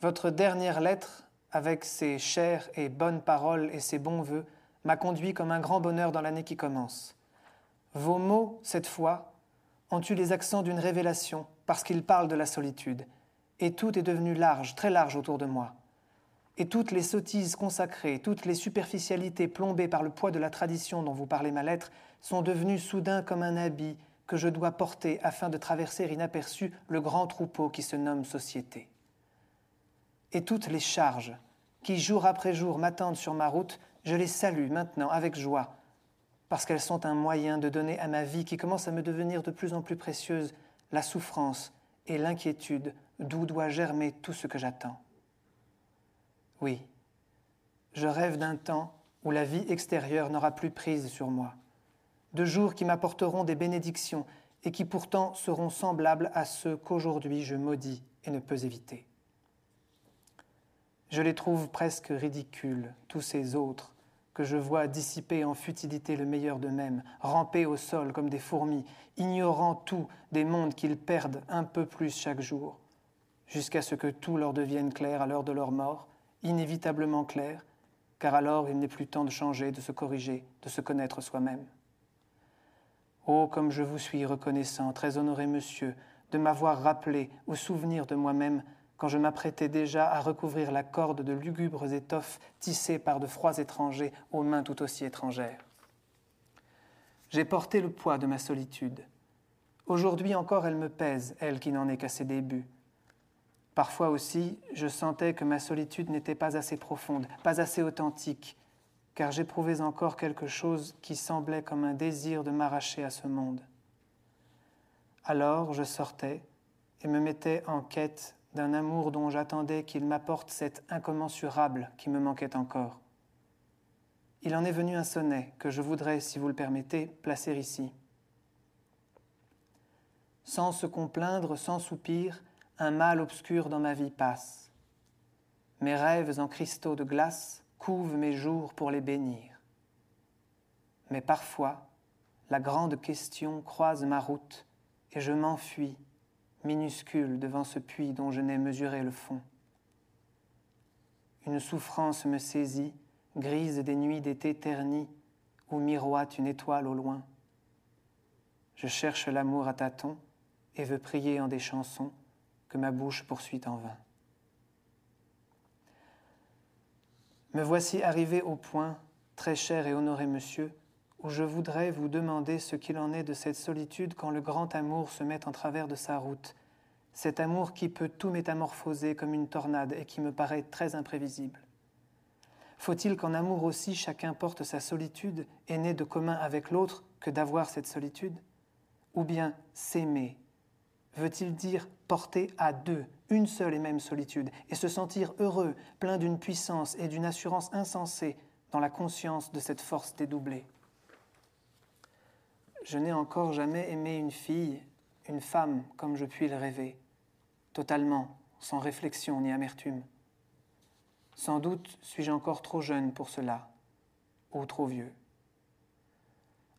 votre dernière lettre, avec ses chères et bonnes paroles et ses bons voeux, m'a conduit comme un grand bonheur dans l'année qui commence. Vos mots, cette fois, ont eu les accents d'une révélation, parce qu'ils parlent de la solitude, et tout est devenu large, très large autour de moi. Et toutes les sottises consacrées, toutes les superficialités plombées par le poids de la tradition dont vous parlez ma lettre, sont devenues soudain comme un habit que je dois porter afin de traverser inaperçu le grand troupeau qui se nomme société. Et toutes les charges qui jour après jour m'attendent sur ma route, je les salue maintenant avec joie, parce qu'elles sont un moyen de donner à ma vie qui commence à me devenir de plus en plus précieuse la souffrance et l'inquiétude d'où doit germer tout ce que j'attends. Oui, je rêve d'un temps où la vie extérieure n'aura plus prise sur moi, de jours qui m'apporteront des bénédictions et qui pourtant seront semblables à ceux qu'aujourd'hui je maudis et ne peux éviter. Je les trouve presque ridicules, tous ces autres, que je vois dissiper en futilité le meilleur d'eux-mêmes, ramper au sol comme des fourmis, ignorant tout des mondes qu'ils perdent un peu plus chaque jour, jusqu'à ce que tout leur devienne clair à l'heure de leur mort, inévitablement clair, car alors il n'est plus temps de changer, de se corriger, de se connaître soi-même. Oh, comme je vous suis reconnaissant, très honoré monsieur, de m'avoir rappelé au souvenir de moi-même quand je m'apprêtais déjà à recouvrir la corde de lugubres étoffes tissées par de froids étrangers aux mains tout aussi étrangères. J'ai porté le poids de ma solitude. Aujourd'hui encore elle me pèse, elle qui n'en est qu'à ses débuts. Parfois aussi, je sentais que ma solitude n'était pas assez profonde, pas assez authentique, car j'éprouvais encore quelque chose qui semblait comme un désir de m'arracher à ce monde. Alors je sortais et me mettais en quête d'un amour dont j'attendais qu'il m'apporte cet incommensurable qui me manquait encore. Il en est venu un sonnet que je voudrais, si vous le permettez, placer ici. Sans se complaindre, sans soupir, un mal obscur dans ma vie passe. Mes rêves en cristaux de glace couvent mes jours pour les bénir. Mais parfois, la grande question croise ma route et je m'enfuis, minuscule devant ce puits dont je n'ai mesuré le fond. Une souffrance me saisit, grise des nuits d'été ternies, où miroite une étoile au loin. Je cherche l'amour à tâtons et veux prier en des chansons que ma bouche poursuit en vain. Me voici arrivé au point, très cher et honoré monsieur, où je voudrais vous demander ce qu'il en est de cette solitude quand le grand amour se met en travers de sa route, cet amour qui peut tout métamorphoser comme une tornade et qui me paraît très imprévisible. Faut-il qu'en amour aussi chacun porte sa solitude et n'ait de commun avec l'autre que d'avoir cette solitude? Ou bien s'aimer? Veut-il dire porter à deux une seule et même solitude et se sentir heureux, plein d'une puissance et d'une assurance insensée dans la conscience de cette force dédoublée. Je n'ai encore jamais aimé une fille, une femme comme je puis le rêver, totalement, sans réflexion ni amertume. Sans doute suis-je encore trop jeune pour cela, ou trop vieux.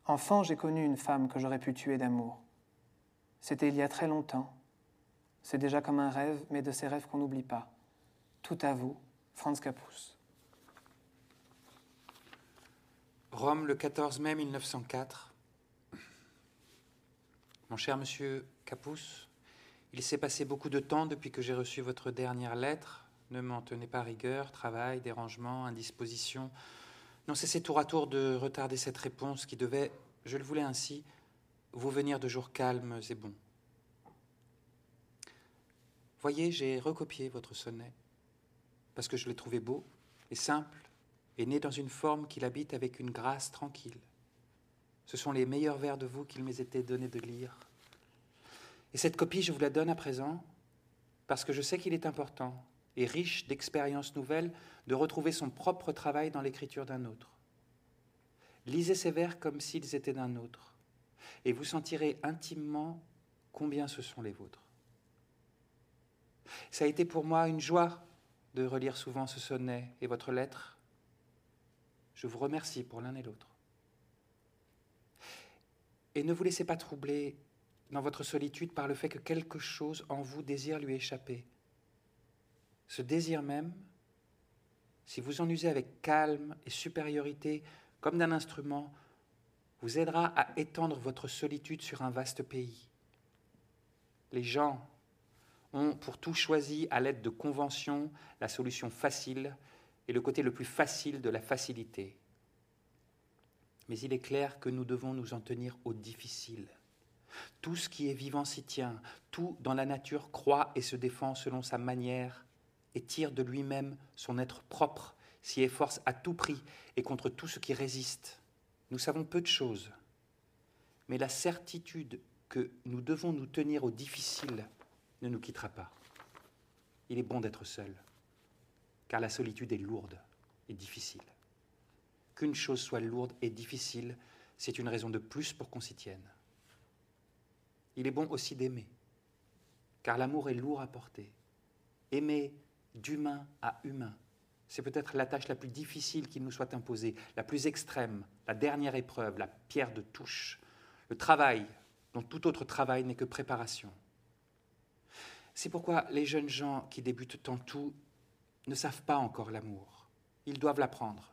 Enfant, j'ai connu une femme que j'aurais pu tuer d'amour. C'était il y a très longtemps. C'est déjà comme un rêve, mais de ces rêves qu'on n'oublie pas. Tout à vous, Franz Capus. Rome, le 14 mai 1904. Mon cher monsieur Capus, il s'est passé beaucoup de temps depuis que j'ai reçu votre dernière lettre. Ne m'en tenez pas rigueur, travail, dérangement, indisposition. Non, cessez tour à tour de retarder cette réponse qui devait, je le voulais ainsi, vous venir de jours calmes et bons. Voyez, j'ai recopié votre sonnet, parce que je l'ai trouvé beau et simple, et né dans une forme qu'il habite avec une grâce tranquille. Ce sont les meilleurs vers de vous qu'il m'ait été donné de lire. Et cette copie, je vous la donne à présent, parce que je sais qu'il est important et riche d'expériences nouvelles de retrouver son propre travail dans l'écriture d'un autre. Lisez ces vers comme s'ils étaient d'un autre et vous sentirez intimement combien ce sont les vôtres. Ça a été pour moi une joie de relire souvent ce sonnet et votre lettre. Je vous remercie pour l'un et l'autre. Et ne vous laissez pas troubler dans votre solitude par le fait que quelque chose en vous désire lui échapper. Ce désir même, si vous en usez avec calme et supériorité, comme d'un instrument, vous aidera à étendre votre solitude sur un vaste pays. Les gens ont pour tout choisi à l'aide de conventions la solution facile et le côté le plus facile de la facilité. Mais il est clair que nous devons nous en tenir au difficile. Tout ce qui est vivant s'y tient, tout dans la nature croit et se défend selon sa manière et tire de lui-même son être propre, s'y efforce à tout prix et contre tout ce qui résiste. Nous savons peu de choses, mais la certitude que nous devons nous tenir au difficile ne nous quittera pas. Il est bon d'être seul, car la solitude est lourde et difficile. Qu'une chose soit lourde et difficile, c'est une raison de plus pour qu'on s'y tienne. Il est bon aussi d'aimer, car l'amour est lourd à porter. Aimer d'humain à humain, c'est peut-être la tâche la plus difficile qui nous soit imposée, la plus extrême, la dernière épreuve, la pierre de touche, le travail dont tout autre travail n'est que préparation. C'est pourquoi les jeunes gens qui débutent en tout ne savent pas encore l'amour. Ils doivent l'apprendre.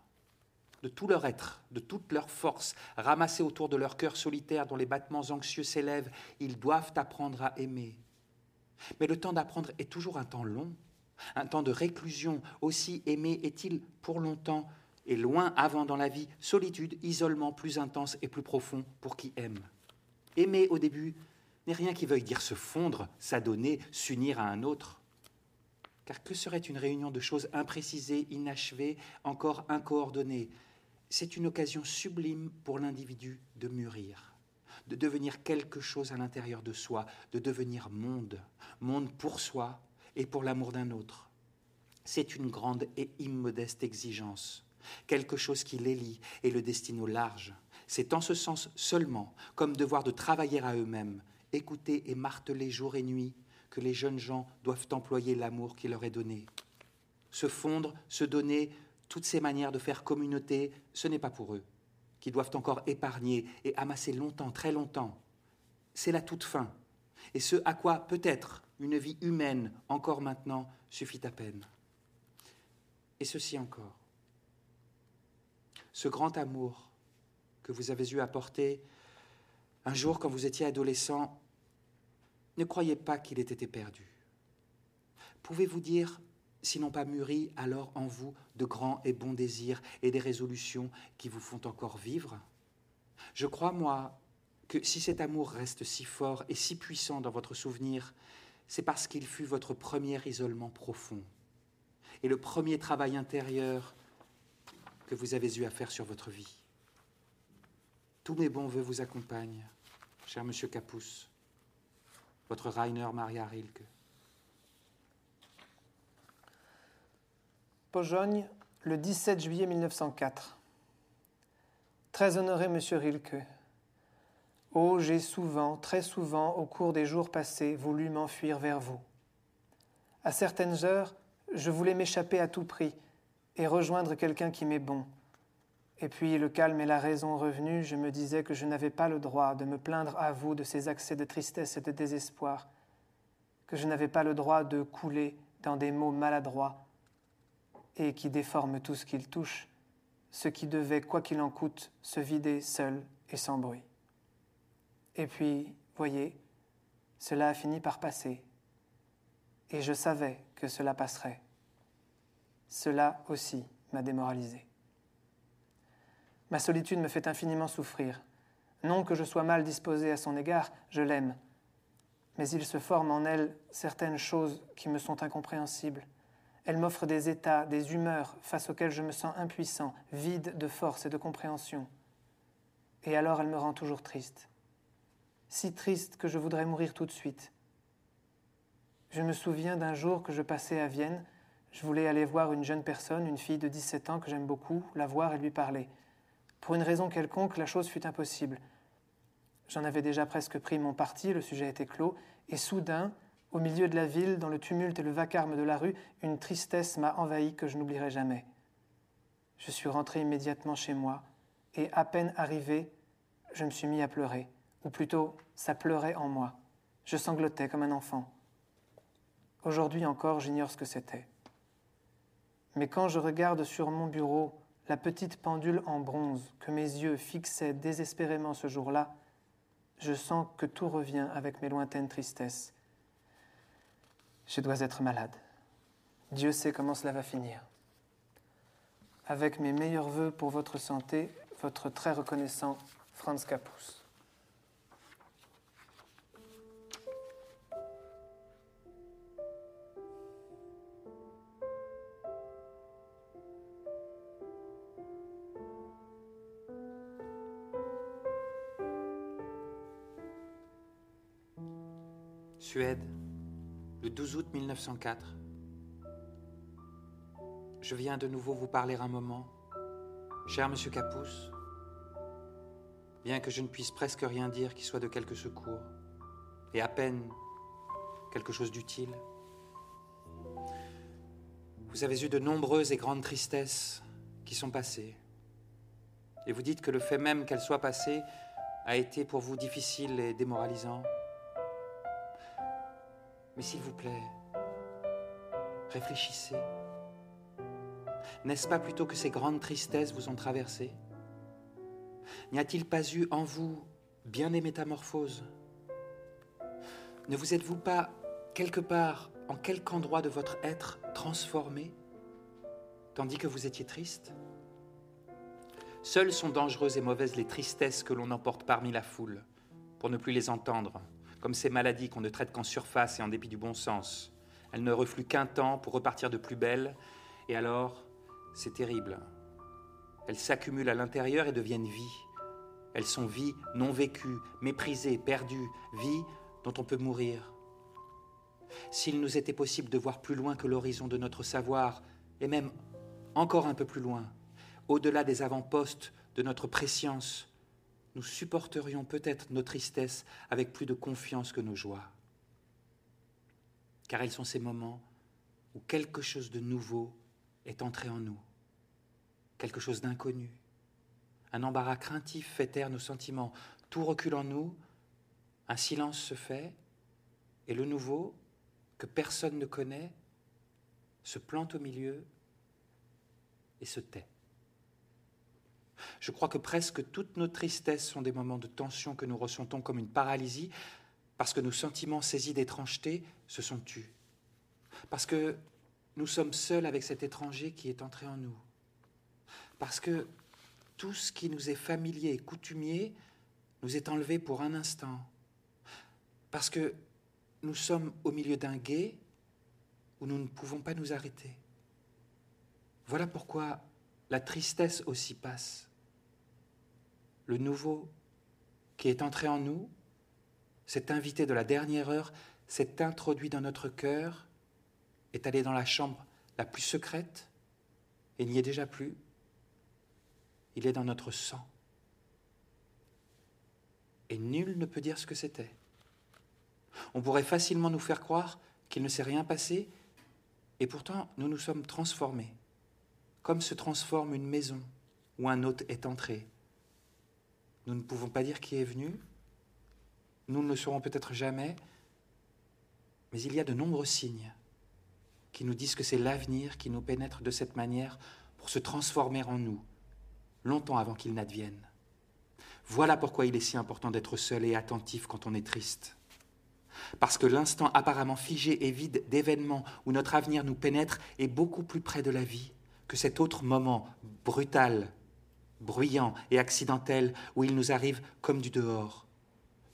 De tout leur être, de toute leur force, ramassée autour de leur cœur solitaire dont les battements anxieux s'élèvent, ils doivent apprendre à aimer. Mais le temps d'apprendre est toujours un temps long, un temps de réclusion. Aussi aimer est-il pour longtemps et loin avant dans la vie, solitude, isolement plus intense et plus profond pour qui aime. Aimer au début rien qui veuille dire se fondre, s'adonner, s'unir à un autre. Car que serait une réunion de choses imprécisées, inachevées, encore incoordonnées? C'est une occasion sublime pour l'individu de mûrir, de devenir quelque chose à l'intérieur de soi, de devenir monde, monde pour soi et pour l'amour d'un autre. C'est une grande et immodeste exigence, quelque chose qui l'élit et le destine au large. C'est en ce sens seulement, comme devoir de travailler à eux-mêmes, écouter et marteler jour et nuit, que les jeunes gens doivent employer l'amour qui leur est donné. Se fondre, se donner, toutes ces manières de faire communauté, ce n'est pas pour eux, qui doivent encore épargner et amasser longtemps, très longtemps. C'est la toute fin, et ce à quoi peut-être une vie humaine, encore maintenant, suffit à peine. Et ceci encore. Ce grand amour que vous avez eu à porter un jour quand vous étiez adolescent, ne croyez pas qu'il ait été perdu. Pouvez-vous dire, sinon pas mûri, alors en vous de grands et bons désirs et des résolutions qui vous font encore vivre? Je crois, moi, que si cet amour reste si fort et si puissant dans votre souvenir, c'est parce qu'il fut votre premier isolement profond et le premier travail intérieur que vous avez eu à faire sur votre vie. Tous mes bons voeux vous accompagnent, cher monsieur Capus votre Rainer Maria Rilke. Pojogne, le 17 juillet 1904. Très honoré Monsieur Rilke. Oh, j'ai souvent, très souvent, au cours des jours passés, voulu m'enfuir vers vous. À certaines heures, je voulais m'échapper à tout prix et rejoindre quelqu'un qui m'est bon, et puis, le calme et la raison revenus, je me disais que je n'avais pas le droit de me plaindre à vous de ces accès de tristesse et de désespoir, que je n'avais pas le droit de couler dans des mots maladroits et qui déforment tout ce qu'ils touchent, ce qui devait, quoi qu'il en coûte, se vider seul et sans bruit. Et puis, voyez, cela a fini par passer, et je savais que cela passerait. Cela aussi m'a démoralisé. Ma solitude me fait infiniment souffrir. Non que je sois mal disposé à son égard, je l'aime. Mais il se forme en elle certaines choses qui me sont incompréhensibles. Elle m'offre des états, des humeurs face auxquelles je me sens impuissant, vide de force et de compréhension. Et alors elle me rend toujours triste. Si triste que je voudrais mourir tout de suite. Je me souviens d'un jour que je passais à Vienne. Je voulais aller voir une jeune personne, une fille de 17 ans que j'aime beaucoup, la voir et lui parler. Pour une raison quelconque, la chose fut impossible. J'en avais déjà presque pris mon parti, le sujet était clos, et soudain, au milieu de la ville, dans le tumulte et le vacarme de la rue, une tristesse m'a envahi que je n'oublierai jamais. Je suis rentré immédiatement chez moi, et à peine arrivé, je me suis mis à pleurer, ou plutôt, ça pleurait en moi. Je sanglotais comme un enfant. Aujourd'hui encore, j'ignore ce que c'était. Mais quand je regarde sur mon bureau la petite pendule en bronze que mes yeux fixaient désespérément ce jour-là, je sens que tout revient avec mes lointaines tristesses. Je dois être malade. Dieu sait comment cela va finir. Avec mes meilleurs voeux pour votre santé, votre très reconnaissant Franz Capus. Suède, le 12 août 1904. Je viens de nouveau vous parler un moment. Cher Monsieur Capus, bien que je ne puisse presque rien dire qui soit de quelque secours, et à peine quelque chose d'utile. Vous avez eu de nombreuses et grandes tristesses qui sont passées. Et vous dites que le fait même qu'elles soient passées a été pour vous difficile et démoralisant. Mais s'il vous plaît, réfléchissez. N'est-ce pas plutôt que ces grandes tristesses vous ont traversé? N'y a-t-il pas eu en vous bien des métamorphoses? Ne vous êtes-vous pas, quelque part, en quelque endroit de votre être, transformé, tandis que vous étiez triste? Seules sont dangereuses et mauvaises les tristesses que l'on emporte parmi la foule, pour ne plus les entendre, comme ces maladies qu'on ne traite qu'en surface et en dépit du bon sens. Elles ne refluent qu'un temps pour repartir de plus belle, et alors, c'est terrible. Elles s'accumulent à l'intérieur et deviennent vie. Elles sont vie non vécue, méprisée, perdue, vie dont on peut mourir. S'il nous était possible de voir plus loin que l'horizon de notre savoir, et même encore un peu plus loin, au-delà des avant-postes de notre préscience, nous supporterions peut-être nos tristesses avec plus de confiance que nos joies. Car elles sont ces moments où quelque chose de nouveau est entré en nous, quelque chose d'inconnu. Un embarras craintif fait taire nos sentiments, tout recule en nous, un silence se fait, et le nouveau, que personne ne connaît, se plante au milieu et se tait. Je crois que presque toutes nos tristesses sont des moments de tension que nous ressentons comme une paralysie, parce que nos sentiments saisis d'étrangeté se sont tus. Parce que nous sommes seuls avec cet étranger qui est entré en nous. Parce que tout ce qui nous est familier et coutumier nous est enlevé pour un instant. Parce que nous sommes au milieu d'un guet où nous ne pouvons pas nous arrêter. Voilà pourquoi la tristesse aussi passe le nouveau qui est entré en nous, cet invité de la dernière heure, s'est introduit dans notre cœur, est allé dans la chambre la plus secrète et n'y est déjà plus. Il est dans notre sang. Et nul ne peut dire ce que c'était. On pourrait facilement nous faire croire qu'il ne s'est rien passé, et pourtant nous nous sommes transformés, comme se transforme une maison où un hôte est entré nous ne pouvons pas dire qui est venu. Nous ne le saurons peut-être jamais. Mais il y a de nombreux signes qui nous disent que c'est l'avenir qui nous pénètre de cette manière pour se transformer en nous, longtemps avant qu'il n'advienne. Voilà pourquoi il est si important d'être seul et attentif quand on est triste. Parce que l'instant apparemment figé et vide d'événements où notre avenir nous pénètre est beaucoup plus près de la vie que cet autre moment brutal bruyant et accidentel où il nous arrive comme du dehors.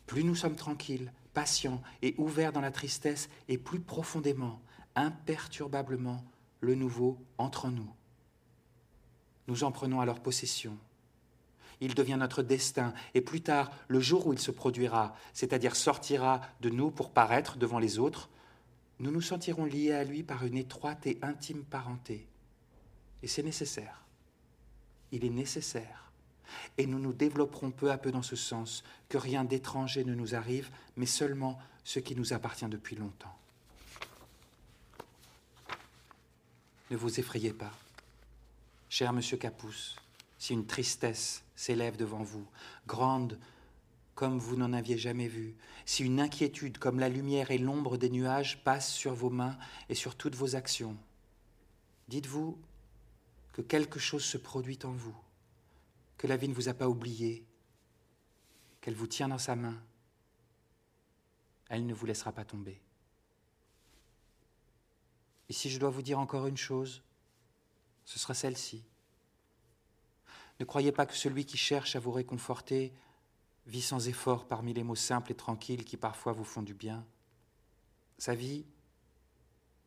Plus nous sommes tranquilles, patients et ouverts dans la tristesse, et plus profondément, imperturbablement, le nouveau entre en nous. Nous en prenons alors possession. Il devient notre destin, et plus tard, le jour où il se produira, c'est-à-dire sortira de nous pour paraître devant les autres, nous nous sentirons liés à lui par une étroite et intime parenté. Et c'est nécessaire il est nécessaire. Et nous nous développerons peu à peu dans ce sens, que rien d'étranger ne nous arrive, mais seulement ce qui nous appartient depuis longtemps. Ne vous effrayez pas, cher monsieur Capousse, si une tristesse s'élève devant vous, grande comme vous n'en aviez jamais vu, si une inquiétude comme la lumière et l'ombre des nuages passe sur vos mains et sur toutes vos actions. Dites-vous que quelque chose se produit en vous, que la vie ne vous a pas oublié, qu'elle vous tient dans sa main. Elle ne vous laissera pas tomber. Et si je dois vous dire encore une chose, ce sera celle-ci. Ne croyez pas que celui qui cherche à vous réconforter vit sans effort parmi les mots simples et tranquilles qui parfois vous font du bien. Sa vie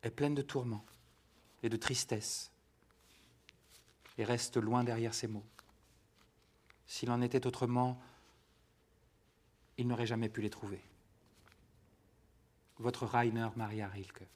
est pleine de tourments et de tristesse et reste loin derrière ces mots. S'il en était autrement, il n'aurait jamais pu les trouver. Votre Rainer Maria Rilke.